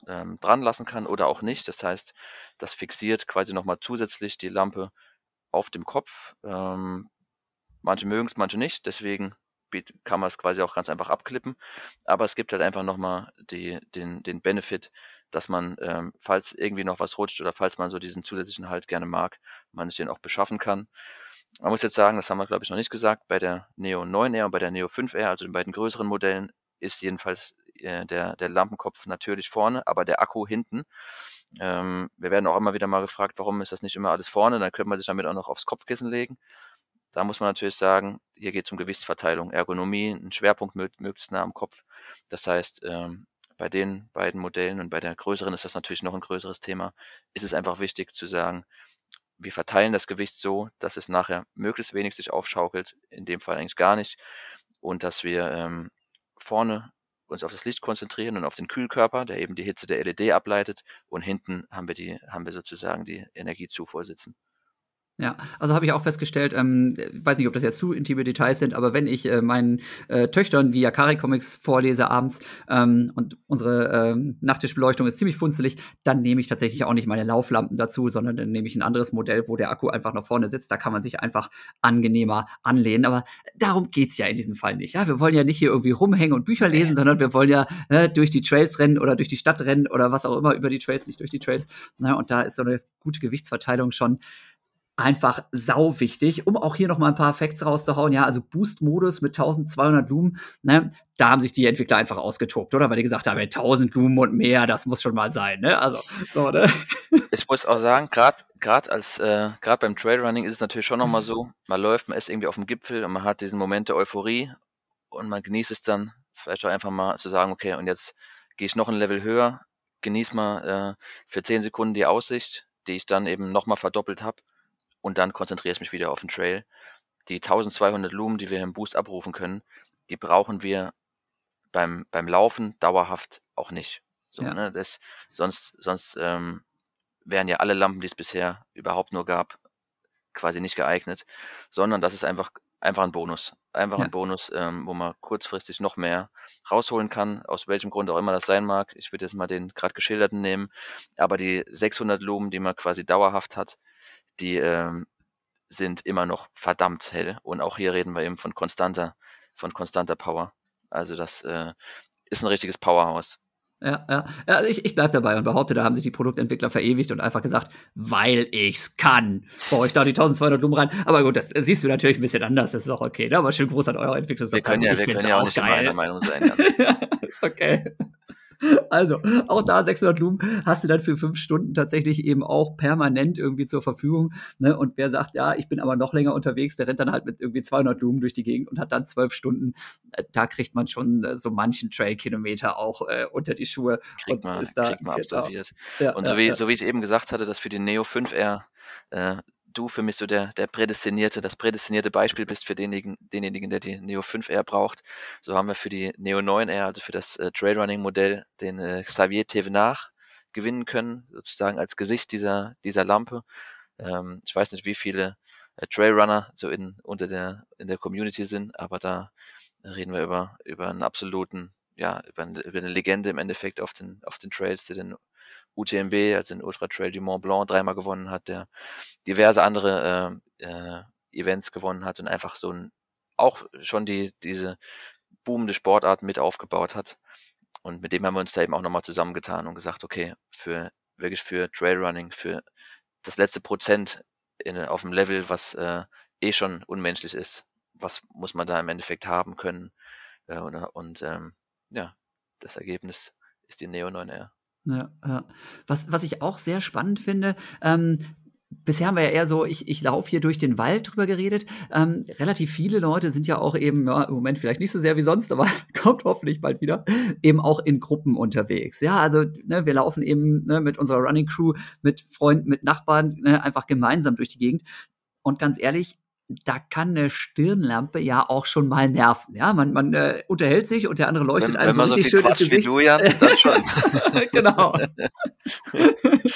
ähm, dran lassen kann oder auch nicht. Das heißt, das fixiert quasi nochmal zusätzlich die Lampe auf dem Kopf. Ähm, manche mögen es, manche nicht. Deswegen kann man es quasi auch ganz einfach abklippen. Aber es gibt halt einfach nochmal die, den, den Benefit, dass man, ähm, falls irgendwie noch was rutscht oder falls man so diesen zusätzlichen Halt gerne mag, man sich den auch beschaffen kann. Man muss jetzt sagen, das haben wir glaube ich noch nicht gesagt, bei der Neo 9R und bei der Neo 5R, also den beiden größeren Modellen, ist jedenfalls äh, der, der Lampenkopf natürlich vorne, aber der Akku hinten. Ähm, wir werden auch immer wieder mal gefragt, warum ist das nicht immer alles vorne? Dann könnte man sich damit auch noch aufs Kopfkissen legen. Da muss man natürlich sagen, hier geht es um Gewichtsverteilung, Ergonomie, ein Schwerpunkt möglichst nah am Kopf. Das heißt, ähm, bei den beiden Modellen und bei der größeren ist das natürlich noch ein größeres Thema, ist es einfach wichtig zu sagen, wir verteilen das Gewicht so, dass es nachher möglichst wenig sich aufschaukelt, in dem Fall eigentlich gar nicht, und dass wir ähm, vorne uns auf das Licht konzentrieren und auf den Kühlkörper, der eben die Hitze der LED ableitet, und hinten haben wir die, haben wir sozusagen die Energiezufuhr sitzen. Ja, also habe ich auch festgestellt, ähm, weiß nicht, ob das jetzt zu intime Details sind, aber wenn ich äh, meinen äh, Töchtern die Yakari-Comics vorlese abends ähm, und unsere ähm, Nachttischbeleuchtung ist ziemlich funzelig, dann nehme ich tatsächlich auch nicht meine Lauflampen dazu, sondern dann nehme ich ein anderes Modell, wo der Akku einfach noch vorne sitzt. Da kann man sich einfach angenehmer anlehnen. Aber darum geht's ja in diesem Fall nicht. Ja, wir wollen ja nicht hier irgendwie rumhängen und Bücher lesen, sondern wir wollen ja äh, durch die Trails rennen oder durch die Stadt rennen oder was auch immer über die Trails, nicht durch die Trails. Na, und da ist so eine gute Gewichtsverteilung schon einfach sau wichtig, um auch hier noch mal ein paar Facts rauszuhauen. Ja, also Boost-Modus mit 1200 Lumen, ne, da haben sich die Entwickler einfach ausgetobt, oder? Weil die gesagt haben, 1000 Lumen und mehr, das muss schon mal sein, ne? Also, so, ne? <laughs> Ich muss auch sagen, gerade gerade als äh, gerade beim Trailrunning ist es natürlich schon noch mal so, man läuft, man ist irgendwie auf dem Gipfel und man hat diesen Moment der Euphorie und man genießt es dann vielleicht auch einfach mal zu sagen, okay, und jetzt gehe ich noch ein Level höher, genieße mal äh, für 10 Sekunden die Aussicht, die ich dann eben noch mal verdoppelt habe und dann konzentriere ich mich wieder auf den Trail. Die 1200 Lumen, die wir im Boost abrufen können, die brauchen wir beim, beim Laufen dauerhaft auch nicht. So, ja. ne, das, sonst sonst ähm, wären ja alle Lampen, die es bisher überhaupt nur gab, quasi nicht geeignet, sondern das ist einfach, einfach ein Bonus. Einfach ja. ein Bonus, ähm, wo man kurzfristig noch mehr rausholen kann, aus welchem Grund auch immer das sein mag. Ich würde jetzt mal den gerade geschilderten nehmen, aber die 600 Lumen, die man quasi dauerhaft hat, die ähm, sind immer noch verdammt hell. Und auch hier reden wir eben von konstanter, von konstanter Power. Also das äh, ist ein richtiges Powerhouse. Ja, ja. ja ich, ich bleibe dabei und behaupte, da haben sich die Produktentwickler verewigt und einfach gesagt, weil ich's kann, baue ich da die 1200 Lumen rein. Aber gut, das, siehst du natürlich ein bisschen anders, das ist auch okay, ne? aber schön groß an eurer Entwicklung. Wir können ja, wir können ja auch nicht geil. meiner Meinung sein. Ja. <laughs> ist okay. <laughs> Also, auch da 600 Lumen hast du dann für fünf Stunden tatsächlich eben auch permanent irgendwie zur Verfügung. Ne? Und wer sagt, ja, ich bin aber noch länger unterwegs, der rennt dann halt mit irgendwie 200 Lumen durch die Gegend und hat dann zwölf Stunden. Äh, da kriegt man schon äh, so manchen Trail-Kilometer auch äh, unter die Schuhe. Kriegt und man, ist da, kriegt man genau. absolviert. Ja, und so, wie, ja. so wie ich eben gesagt hatte, dass für die Neo 5R äh, du für mich so der, der prädestinierte, das prädestinierte Beispiel bist für denjenigen, denjenigen, der die Neo 5R braucht. So haben wir für die Neo 9R, also für das äh, Trailrunning-Modell, den äh, Xavier Thévenard gewinnen können, sozusagen als Gesicht dieser, dieser Lampe. Ähm, ich weiß nicht, wie viele äh, Trailrunner so in, unter der, in der Community sind, aber da reden wir über, über einen absoluten, ja, über, eine, über eine Legende im Endeffekt auf den, auf den Trails, der den UTMB, also den Ultra Trail du Mont Blanc dreimal gewonnen hat, der diverse andere äh, äh, Events gewonnen hat und einfach so ein, auch schon die, diese boomende Sportart mit aufgebaut hat. Und mit dem haben wir uns da eben auch nochmal zusammengetan und gesagt, okay, für wirklich für Trailrunning, für das letzte Prozent in, auf dem Level, was äh, eh schon unmenschlich ist, was muss man da im Endeffekt haben können. Äh, und, und ähm, ja, das Ergebnis ist die Neo 9R. Ja. Was, was ich auch sehr spannend finde, ähm, bisher haben wir ja eher so, ich, ich laufe hier durch den Wald drüber geredet. Ähm, relativ viele Leute sind ja auch eben, ja, im Moment vielleicht nicht so sehr wie sonst, aber <laughs> kommt hoffentlich bald wieder, eben auch in Gruppen unterwegs. Ja, also ne, wir laufen eben ne, mit unserer Running Crew, mit Freunden, mit Nachbarn ne, einfach gemeinsam durch die Gegend. Und ganz ehrlich, da kann eine Stirnlampe ja auch schon mal nerven. Ja, man, man äh, unterhält sich und der andere leuchtet wenn, einem so richtig so schön ins Gesicht. Wie du, Jan, dann schon. <laughs> genau.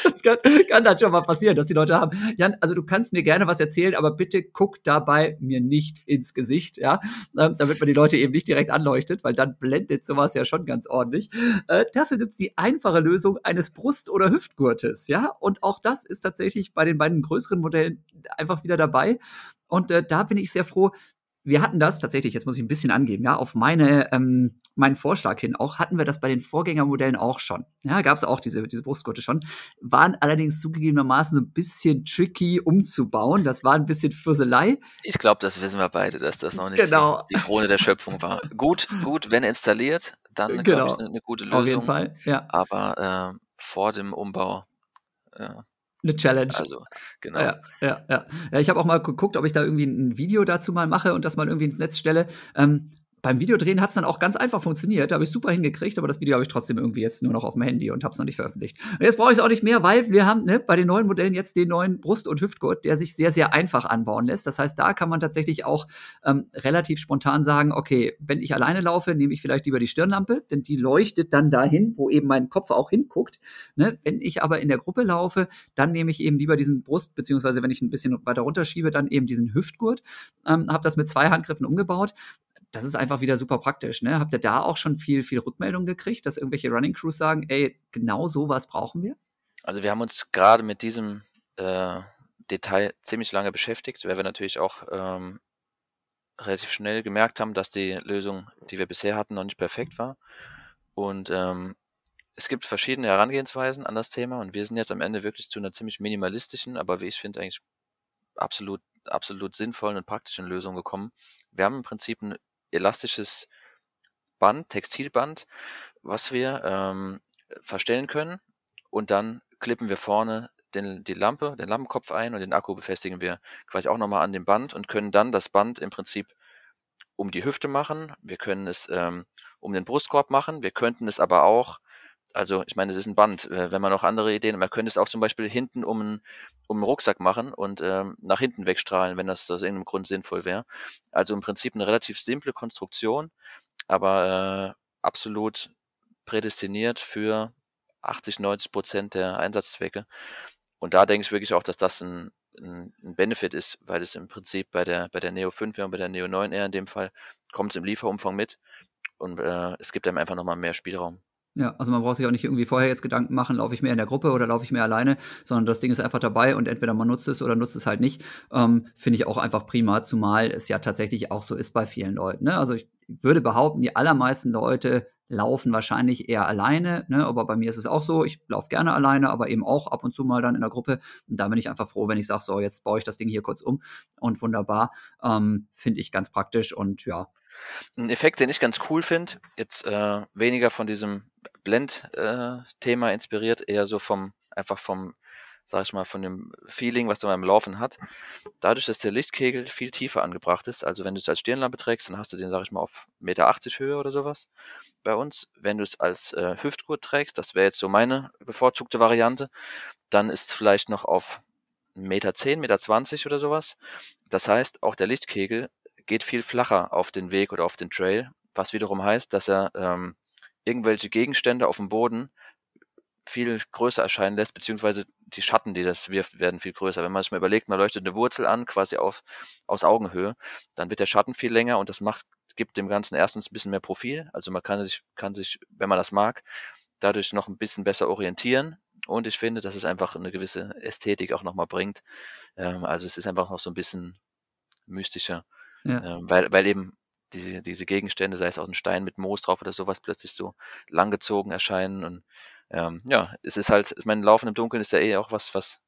das kann, kann dann schon mal passieren, dass die Leute haben, Jan, also du kannst mir gerne was erzählen, aber bitte guck dabei mir nicht ins Gesicht, ja, ähm, damit man die Leute eben nicht direkt anleuchtet, weil dann blendet sowas ja schon ganz ordentlich. Äh, dafür gibt's die einfache Lösung eines Brust- oder Hüftgurtes, ja, und auch das ist tatsächlich bei den beiden größeren Modellen einfach wieder dabei. Und äh, da bin ich sehr froh. Wir hatten das tatsächlich, jetzt muss ich ein bisschen angeben, ja, auf meine, ähm, meinen Vorschlag hin auch, hatten wir das bei den Vorgängermodellen auch schon. Ja, gab es auch diese, diese Brustgurte schon. Waren allerdings zugegebenermaßen so ein bisschen tricky umzubauen. Das war ein bisschen Fusselei. Ich glaube, das wissen wir beide, dass das noch nicht genau. die, Krone der Schöpfung war. gut, gut, wenn installiert, dann genau. glaube ich eine, eine gute Lösung. Auf jeden Fall, ja. Aber äh, vor dem Umbau äh, Eine Challenge. Also, genau. Ja, ja, ja. ja ich habe auch mal geguckt, ob ich da irgendwie ein Video dazu mal mache und das mal irgendwie ins Netz stelle. Ähm, beim Videodrehen hat es dann auch ganz einfach funktioniert. Da habe ich super hingekriegt, aber das Video habe ich trotzdem irgendwie jetzt nur noch auf dem Handy und habe es noch nicht veröffentlicht. Und jetzt brauche ich es auch nicht mehr, weil wir haben ne, bei den neuen Modellen jetzt den neuen Brust- und Hüftgurt, der sich sehr, sehr einfach anbauen lässt. Das heißt, da kann man tatsächlich auch ähm, relativ spontan sagen, okay, wenn ich alleine laufe, nehme ich vielleicht lieber die Stirnlampe, denn die leuchtet dann dahin, wo eben mein Kopf auch hinguckt. Ne? Wenn ich aber in der Gruppe laufe, dann nehme ich eben lieber diesen Brust, beziehungsweise wenn ich ein bisschen weiter runterschiebe, dann eben diesen Hüftgurt. Ähm, habe das mit zwei Handgriffen umgebaut das ist einfach wieder super praktisch. Ne? Habt ihr da auch schon viel, viel Rückmeldung gekriegt, dass irgendwelche Running Crews sagen, ey, genau sowas brauchen wir? Also wir haben uns gerade mit diesem äh, Detail ziemlich lange beschäftigt, weil wir natürlich auch ähm, relativ schnell gemerkt haben, dass die Lösung, die wir bisher hatten, noch nicht perfekt war. Und ähm, es gibt verschiedene Herangehensweisen an das Thema und wir sind jetzt am Ende wirklich zu einer ziemlich minimalistischen, aber wie ich finde, eigentlich absolut, absolut sinnvollen und praktischen Lösung gekommen. Wir haben im Prinzip ein elastisches Band, Textilband, was wir ähm, verstellen können und dann klippen wir vorne den, die Lampe, den Lampenkopf ein und den Akku befestigen wir quasi auch nochmal an dem Band und können dann das Band im Prinzip um die Hüfte machen. Wir können es ähm, um den Brustkorb machen. Wir könnten es aber auch also ich meine, es ist ein Band. Äh, wenn man noch andere Ideen, man könnte es auch zum Beispiel hinten um einen, um einen Rucksack machen und ähm, nach hinten wegstrahlen, wenn das aus irgendeinem Grund sinnvoll wäre. Also im Prinzip eine relativ simple Konstruktion, aber äh, absolut prädestiniert für 80, 90 Prozent der Einsatzzwecke. Und da denke ich wirklich auch, dass das ein, ein, ein Benefit ist, weil es im Prinzip bei der, bei der Neo 5 und bei der Neo 9 eher in dem Fall kommt es im Lieferumfang mit und äh, es gibt einem einfach nochmal mehr Spielraum. Ja, also man braucht sich auch nicht irgendwie vorher jetzt Gedanken machen, laufe ich mehr in der Gruppe oder laufe ich mehr alleine, sondern das Ding ist einfach dabei und entweder man nutzt es oder nutzt es halt nicht. Ähm, Finde ich auch einfach prima, zumal es ja tatsächlich auch so ist bei vielen Leuten. Ne? Also ich würde behaupten, die allermeisten Leute laufen wahrscheinlich eher alleine, ne? aber bei mir ist es auch so, ich laufe gerne alleine, aber eben auch ab und zu mal dann in der Gruppe. Und da bin ich einfach froh, wenn ich sage, so, jetzt baue ich das Ding hier kurz um und wunderbar. Ähm, Finde ich ganz praktisch und ja, ein Effekt, den ich ganz cool finde, jetzt äh, weniger von diesem Blend-Thema äh, inspiriert, eher so vom, einfach vom, sag ich mal, von dem Feeling, was du beim Laufen hat. Dadurch, dass der Lichtkegel viel tiefer angebracht ist, also wenn du es als Stirnlampe trägst, dann hast du den, sag ich mal, auf 1,80 Meter Höhe oder sowas bei uns. Wenn du es als äh, Hüftgurt trägst, das wäre jetzt so meine bevorzugte Variante, dann ist es vielleicht noch auf 1,10 Meter, 1,20 Meter oder sowas. Das heißt, auch der Lichtkegel geht viel flacher auf den Weg oder auf den Trail, was wiederum heißt, dass er ähm, irgendwelche Gegenstände auf dem Boden viel größer erscheinen lässt, beziehungsweise die Schatten, die das wirft, werden viel größer. Wenn man sich mal überlegt, man leuchtet eine Wurzel an, quasi auf, aus Augenhöhe, dann wird der Schatten viel länger und das macht, gibt dem Ganzen erstens ein bisschen mehr Profil. Also man kann sich, kann sich, wenn man das mag, dadurch noch ein bisschen besser orientieren. Und ich finde, dass es einfach eine gewisse Ästhetik auch nochmal bringt. Ähm, also es ist einfach noch so ein bisschen mystischer. Ja. Ähm, weil, weil eben diese, diese Gegenstände, sei es auch ein Stein mit Moos drauf oder sowas, plötzlich so langgezogen erscheinen. Und ähm, ja, es ist halt, ich meine, Laufen im Dunkeln ist ja eh auch was, was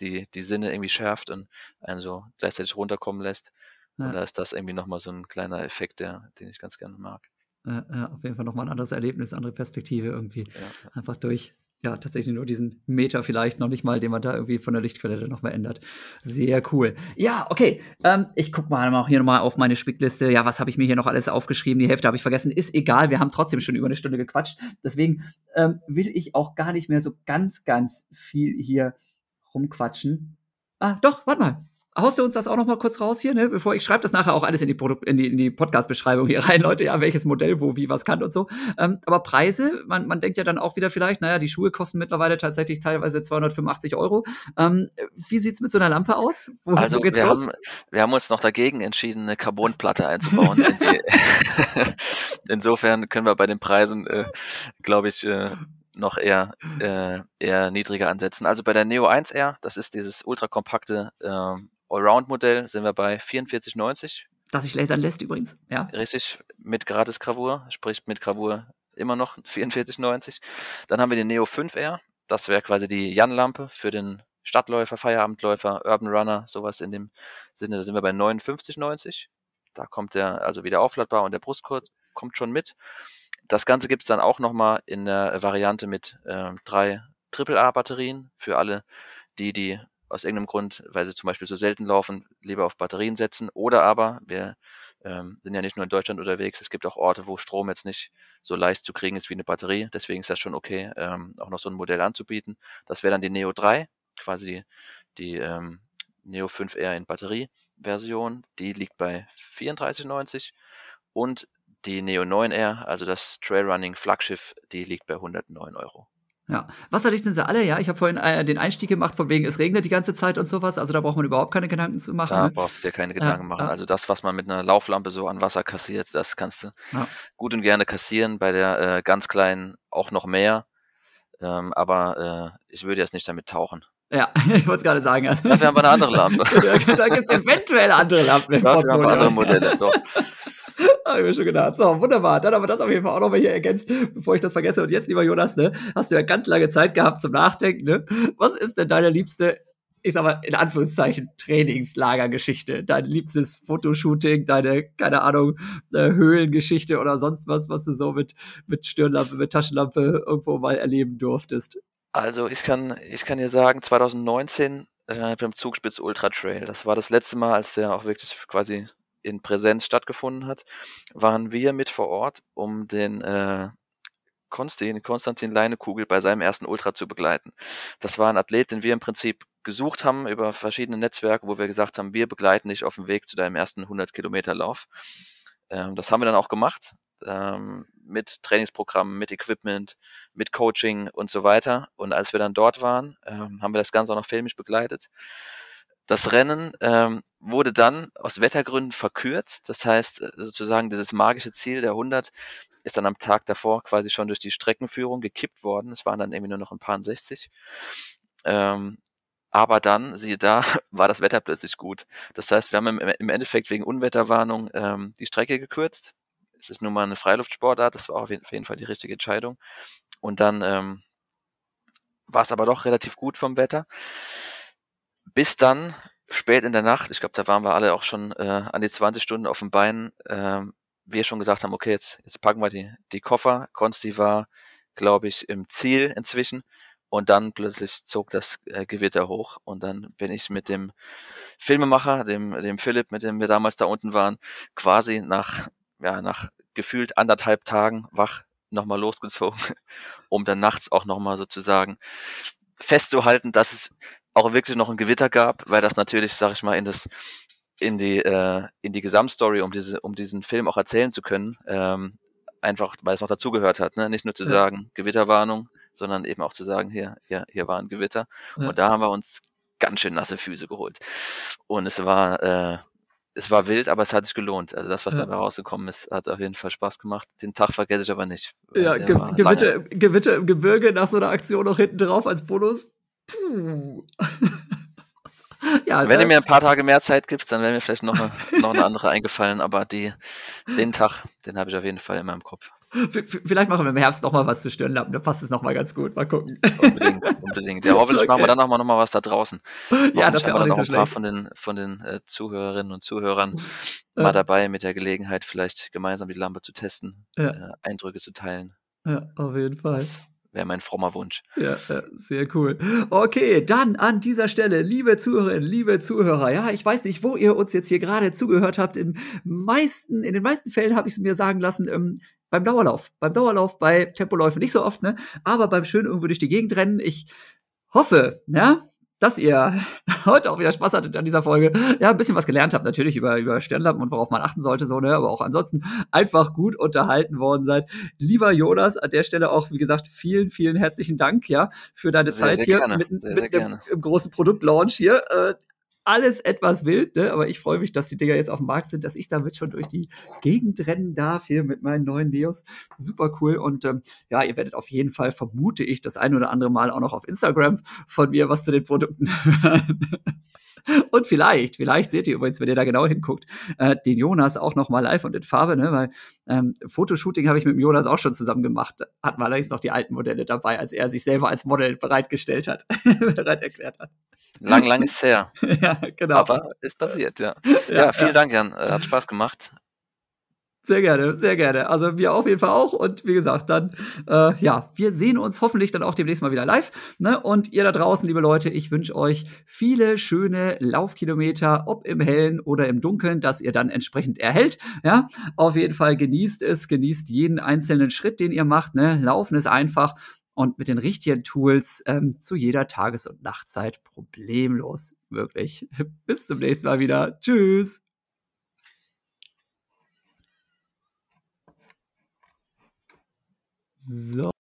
die, die Sinne irgendwie schärft und einen so gleichzeitig runterkommen lässt. Ja. Und da ist das irgendwie nochmal so ein kleiner Effekt, der, den ich ganz gerne mag. Ja, ja, auf jeden Fall nochmal ein anderes Erlebnis, andere Perspektive irgendwie. Ja, Einfach durch, ja, tatsächlich nur diesen Meter vielleicht noch nicht mal, den man da irgendwie von der Lichtquelle noch mal ändert. Sehr cool. Ja, okay. Ähm, ich guck mal auch hier nochmal auf meine Spickliste. Ja, was habe ich mir hier noch alles aufgeschrieben? Die Hälfte habe ich vergessen. Ist egal, wir haben trotzdem schon über eine Stunde gequatscht. Deswegen ähm, will ich auch gar nicht mehr so ganz, ganz viel hier rumquatschen. Ah, doch, warte mal haust du uns das auch noch mal kurz raus hier, ne? Bevor ich schreibe das nachher auch alles in die, Produkt in die, in die Podcast-Beschreibung hier rein, Leute, ja, welches Modell, wo, wie, was kann und so. Ähm, aber Preise, man, man denkt ja dann auch wieder vielleicht, naja, die Schuhe kosten mittlerweile tatsächlich teilweise 285 Euro. Ähm, wie sieht's mit so einer Lampe aus? Wo, also, wo geht's wir, los? Haben, wir haben uns noch dagegen entschieden, eine Carbonplatte einzubauen. in die, <laughs> <laughs> Insofern können wir bei den Preisen, äh, glaube ich, äh, noch eher, äh, eher niedriger ansetzen. Also bei der Neo 1R, das ist dieses ultrakompakte äh, Allround-Modell sind wir bei 44,90. Das sich lasern lässt übrigens, ja. Richtig, mit Gratis-Gravur, sprich mit Gravur immer noch <laughs> 44,90. Dann haben wir den Neo 5R, das wäre quasi die Jan-Lampe für den Stadtläufer, Feierabendläufer, Urban Runner, sowas in dem Sinne. Da sind wir bei 59,90. Da kommt der, also wieder aufladbar und der Brustgurt kommt schon mit. Das Ganze gibt es dann auch nochmal in der Variante mit äh, drei AAA-Batterien für alle die, die aus irgendeinem Grund, weil sie zum Beispiel so selten laufen, lieber auf Batterien setzen. Oder aber, wir ähm, sind ja nicht nur in Deutschland unterwegs, es gibt auch Orte, wo Strom jetzt nicht so leicht zu kriegen ist wie eine Batterie. Deswegen ist das schon okay, ähm, auch noch so ein Modell anzubieten. Das wäre dann die Neo 3, quasi die, die ähm, Neo 5R in Batterieversion. Die liegt bei 34,90 und die Neo 9R, also das Trailrunning Flaggschiff, die liegt bei 109 Euro. Ja. Wasserdicht sie alle, ja. Ich habe vorhin äh, den Einstieg gemacht, von wegen es regnet die ganze Zeit und sowas. Also da braucht man überhaupt keine Gedanken zu machen. Da ne? brauchst du dir keine Gedanken Ja, machen. ja. Also das, was man mit einer Lauflampe so an Wasser kassiert, das kannst du Ja. gut und gerne kassieren. Bei der äh, ganz kleinen auch noch mehr. Ähm, aber äh, ich würde jetzt nicht damit tauchen. Ja, <laughs> ich wollte es gerade sagen. Also, Dafür haben wir eine andere Lampe. <laughs> da gibt es eventuell andere Lampen im Dafür haben wir andere. Modelle, doch. <laughs> <laughs> Hab ich mir schon gedacht. So, wunderbar. Dann haben wir das auf jeden Fall auch nochmal hier ergänzt, bevor ich das vergesse. Und jetzt, lieber Jonas, ne, hast du ja ganz lange Zeit gehabt zum Nachdenken. Ne? Was ist denn deine liebste, ich sag mal, in Anführungszeichen, Trainingslagergeschichte? Dein liebstes Fotoshooting, deine, keine Ahnung, äh, Höhlengeschichte oder sonst was, was du so mit, mit Stirnlampe, mit Taschenlampe irgendwo mal erleben durftest? Also ich kann, ich kann dir sagen, 2019 äh, beim Zugspitz Ultra Trail, das war das letzte Mal, als der auch wirklich quasi in Präsenz stattgefunden hat, waren wir mit vor Ort, um den äh, Konstantin, Konstantin Leinekugel bei seinem ersten Ultra zu begleiten. Das war ein Athlet, den wir im Prinzip gesucht haben über verschiedene Netzwerke, wo wir gesagt haben, wir begleiten dich auf dem Weg zu deinem ersten 100 Kilometer Lauf. Ähm, das haben wir dann auch gemacht, ähm, mit Trainingsprogrammen, mit Equipment, mit Coaching und so weiter. Und als wir dann dort waren, ähm, haben wir das Ganze auch noch filmisch begleitet. Das Rennen ähm, wurde dann aus Wettergründen verkürzt. Das heißt, äh, sozusagen dieses magische Ziel der 100 ist dann am Tag davor quasi schon durch die Streckenführung gekippt worden. Es waren dann irgendwie nur noch ein paar 60. Ähm, aber dann, siehe da, <laughs> war das Wetter plötzlich gut. Das heißt, wir haben im, Endeffekt wegen Unwetterwarnung ähm, die Strecke gekürzt. Es ist nun mal eine Freiluftsportart, das war auf jeden Fall die richtige Entscheidung. Und dann ähm, war es aber doch relativ gut vom Wetter. Bis dann spät in der Nacht, ich glaube, da waren wir alle auch schon äh, an die 20 Stunden auf dem Bein, ähm, wir schon gesagt haben, okay, jetzt, jetzt packen wir die, die Koffer. Konsti war, glaube ich, im Ziel inzwischen. Und dann plötzlich zog das äh, Gewitter hoch. Und dann bin ich mit dem Filmemacher, dem, dem Philipp, mit dem wir damals da unten waren, quasi nach, ja, nach gefühlt anderthalb Tagen wach nochmal losgezogen, <laughs> um dann nachts auch nochmal sozusagen festzuhalten, dass es auch wirklich noch ein Gewitter gab, weil das natürlich, sag ich mal, in das in die äh, in die Gesamtstory, um diese um diesen Film auch erzählen zu können, ähm, einfach weil es noch dazugehört hat, ne? nicht nur zu Ja. sagen Gewitterwarnung, sondern eben auch zu sagen, hier hier hier war ein Gewitter Ja. und da haben wir uns ganz schön nasse Füße geholt und es war äh, es war wild, aber es hat sich gelohnt. Also das, was Ja. dabei rausgekommen ist, hat auf jeden Fall Spaß gemacht. Den Tag vergesse ich aber nicht. Ja, Ge. Gewitter, Gewitter im Gebirge nach so einer Aktion noch hinten drauf als Bonus. Puh. <laughs> ja, Wenn du mir ein paar Tage mehr Zeit gibst, dann wäre mir vielleicht noch eine, noch eine andere eingefallen, aber die, den Tag, den habe ich auf jeden Fall in meinem Kopf. vielleicht machen wir im Herbst noch mal was zu Stirnlampen. Da passt es noch mal ganz gut. Mal gucken. Unbedingt, unbedingt. Ja, hoffentlich machen wir Okay. dann noch mal, noch mal was da draußen. <laughs> ja, Hoffentlich das wäre auch nicht dann so ein paar schlecht. von den, von den äh, Zuhörerinnen und Zuhörern Ja. mal dabei mit der Gelegenheit, vielleicht gemeinsam die Lampe zu testen, Ja. äh, Eindrücke zu teilen. Ja, auf jeden Fall. Das wäre mein frommer Wunsch. Ja, sehr cool. Okay, dann an dieser Stelle, liebe Zuhörerinnen, liebe Zuhörer, ja, ich weiß nicht, wo ihr uns jetzt hier gerade zugehört habt. In meisten, in den meisten Fällen habe ich es mir sagen lassen, ähm, beim Dauerlauf. Beim Dauerlauf, bei Tempoläufen nicht so oft, ne? Aber beim schön irgendwo durch die Gegend rennen. Ich hoffe, ja, dass ihr <laughs> heute auch wieder Spaß hattet an dieser Folge. Ja, ein bisschen was gelernt habt, natürlich über, über Sternlampen und worauf man achten sollte, so, ne? Aber auch ansonsten einfach gut unterhalten worden seid. Lieber Jonas, an der Stelle auch, wie gesagt, vielen, vielen herzlichen Dank, ja, für deine Sehr, Zeit sehr hier gerne. mit, Sehr, mit einem gerne. im großen Produktlaunch hier. Äh, alles etwas wild, ne? aber ich freue mich, dass die Dinger jetzt auf dem Markt sind, dass ich damit schon durch die Gegend rennen darf hier mit meinen neuen Neos. Super cool. Und ähm, ja, ihr werdet auf jeden Fall, vermute ich, das ein oder andere Mal auch noch auf Instagram von mir was zu den Produkten <laughs> hören. Und vielleicht, vielleicht seht ihr übrigens, wenn ihr da genau hinguckt, äh, den Jonas auch noch mal live und in Farbe, ne? Weil ähm, Fotoshooting habe ich mit dem Jonas auch schon zusammen gemacht. Hatten wir allerdings noch die alten Modelle dabei, als er sich selber als Model bereitgestellt hat, <laughs> bereit erklärt hat. Lang, lang ist her, <laughs> ja, genau. aber ist passiert, ja. Ja, vielen Dank, Jan. Äh, Hat Spaß gemacht. Sehr gerne, sehr gerne. Also wir auf jeden Fall auch. Und wie gesagt, dann, äh, ja, wir sehen uns hoffentlich dann auch demnächst mal wieder live. Ne? Und ihr da draußen, liebe Leute, ich wünsche euch viele schöne Laufkilometer, ob im Hellen oder im Dunkeln, dass ihr dann entsprechend erhält. Ja, auf jeden Fall genießt es, genießt jeden einzelnen Schritt, den ihr macht. Ne? Laufen ist einfach und mit den richtigen Tools ähm, zu jeder Tages- und Nachtzeit problemlos. Wirklich. <laughs> Bis zum nächsten Mal wieder. Tschüss. So.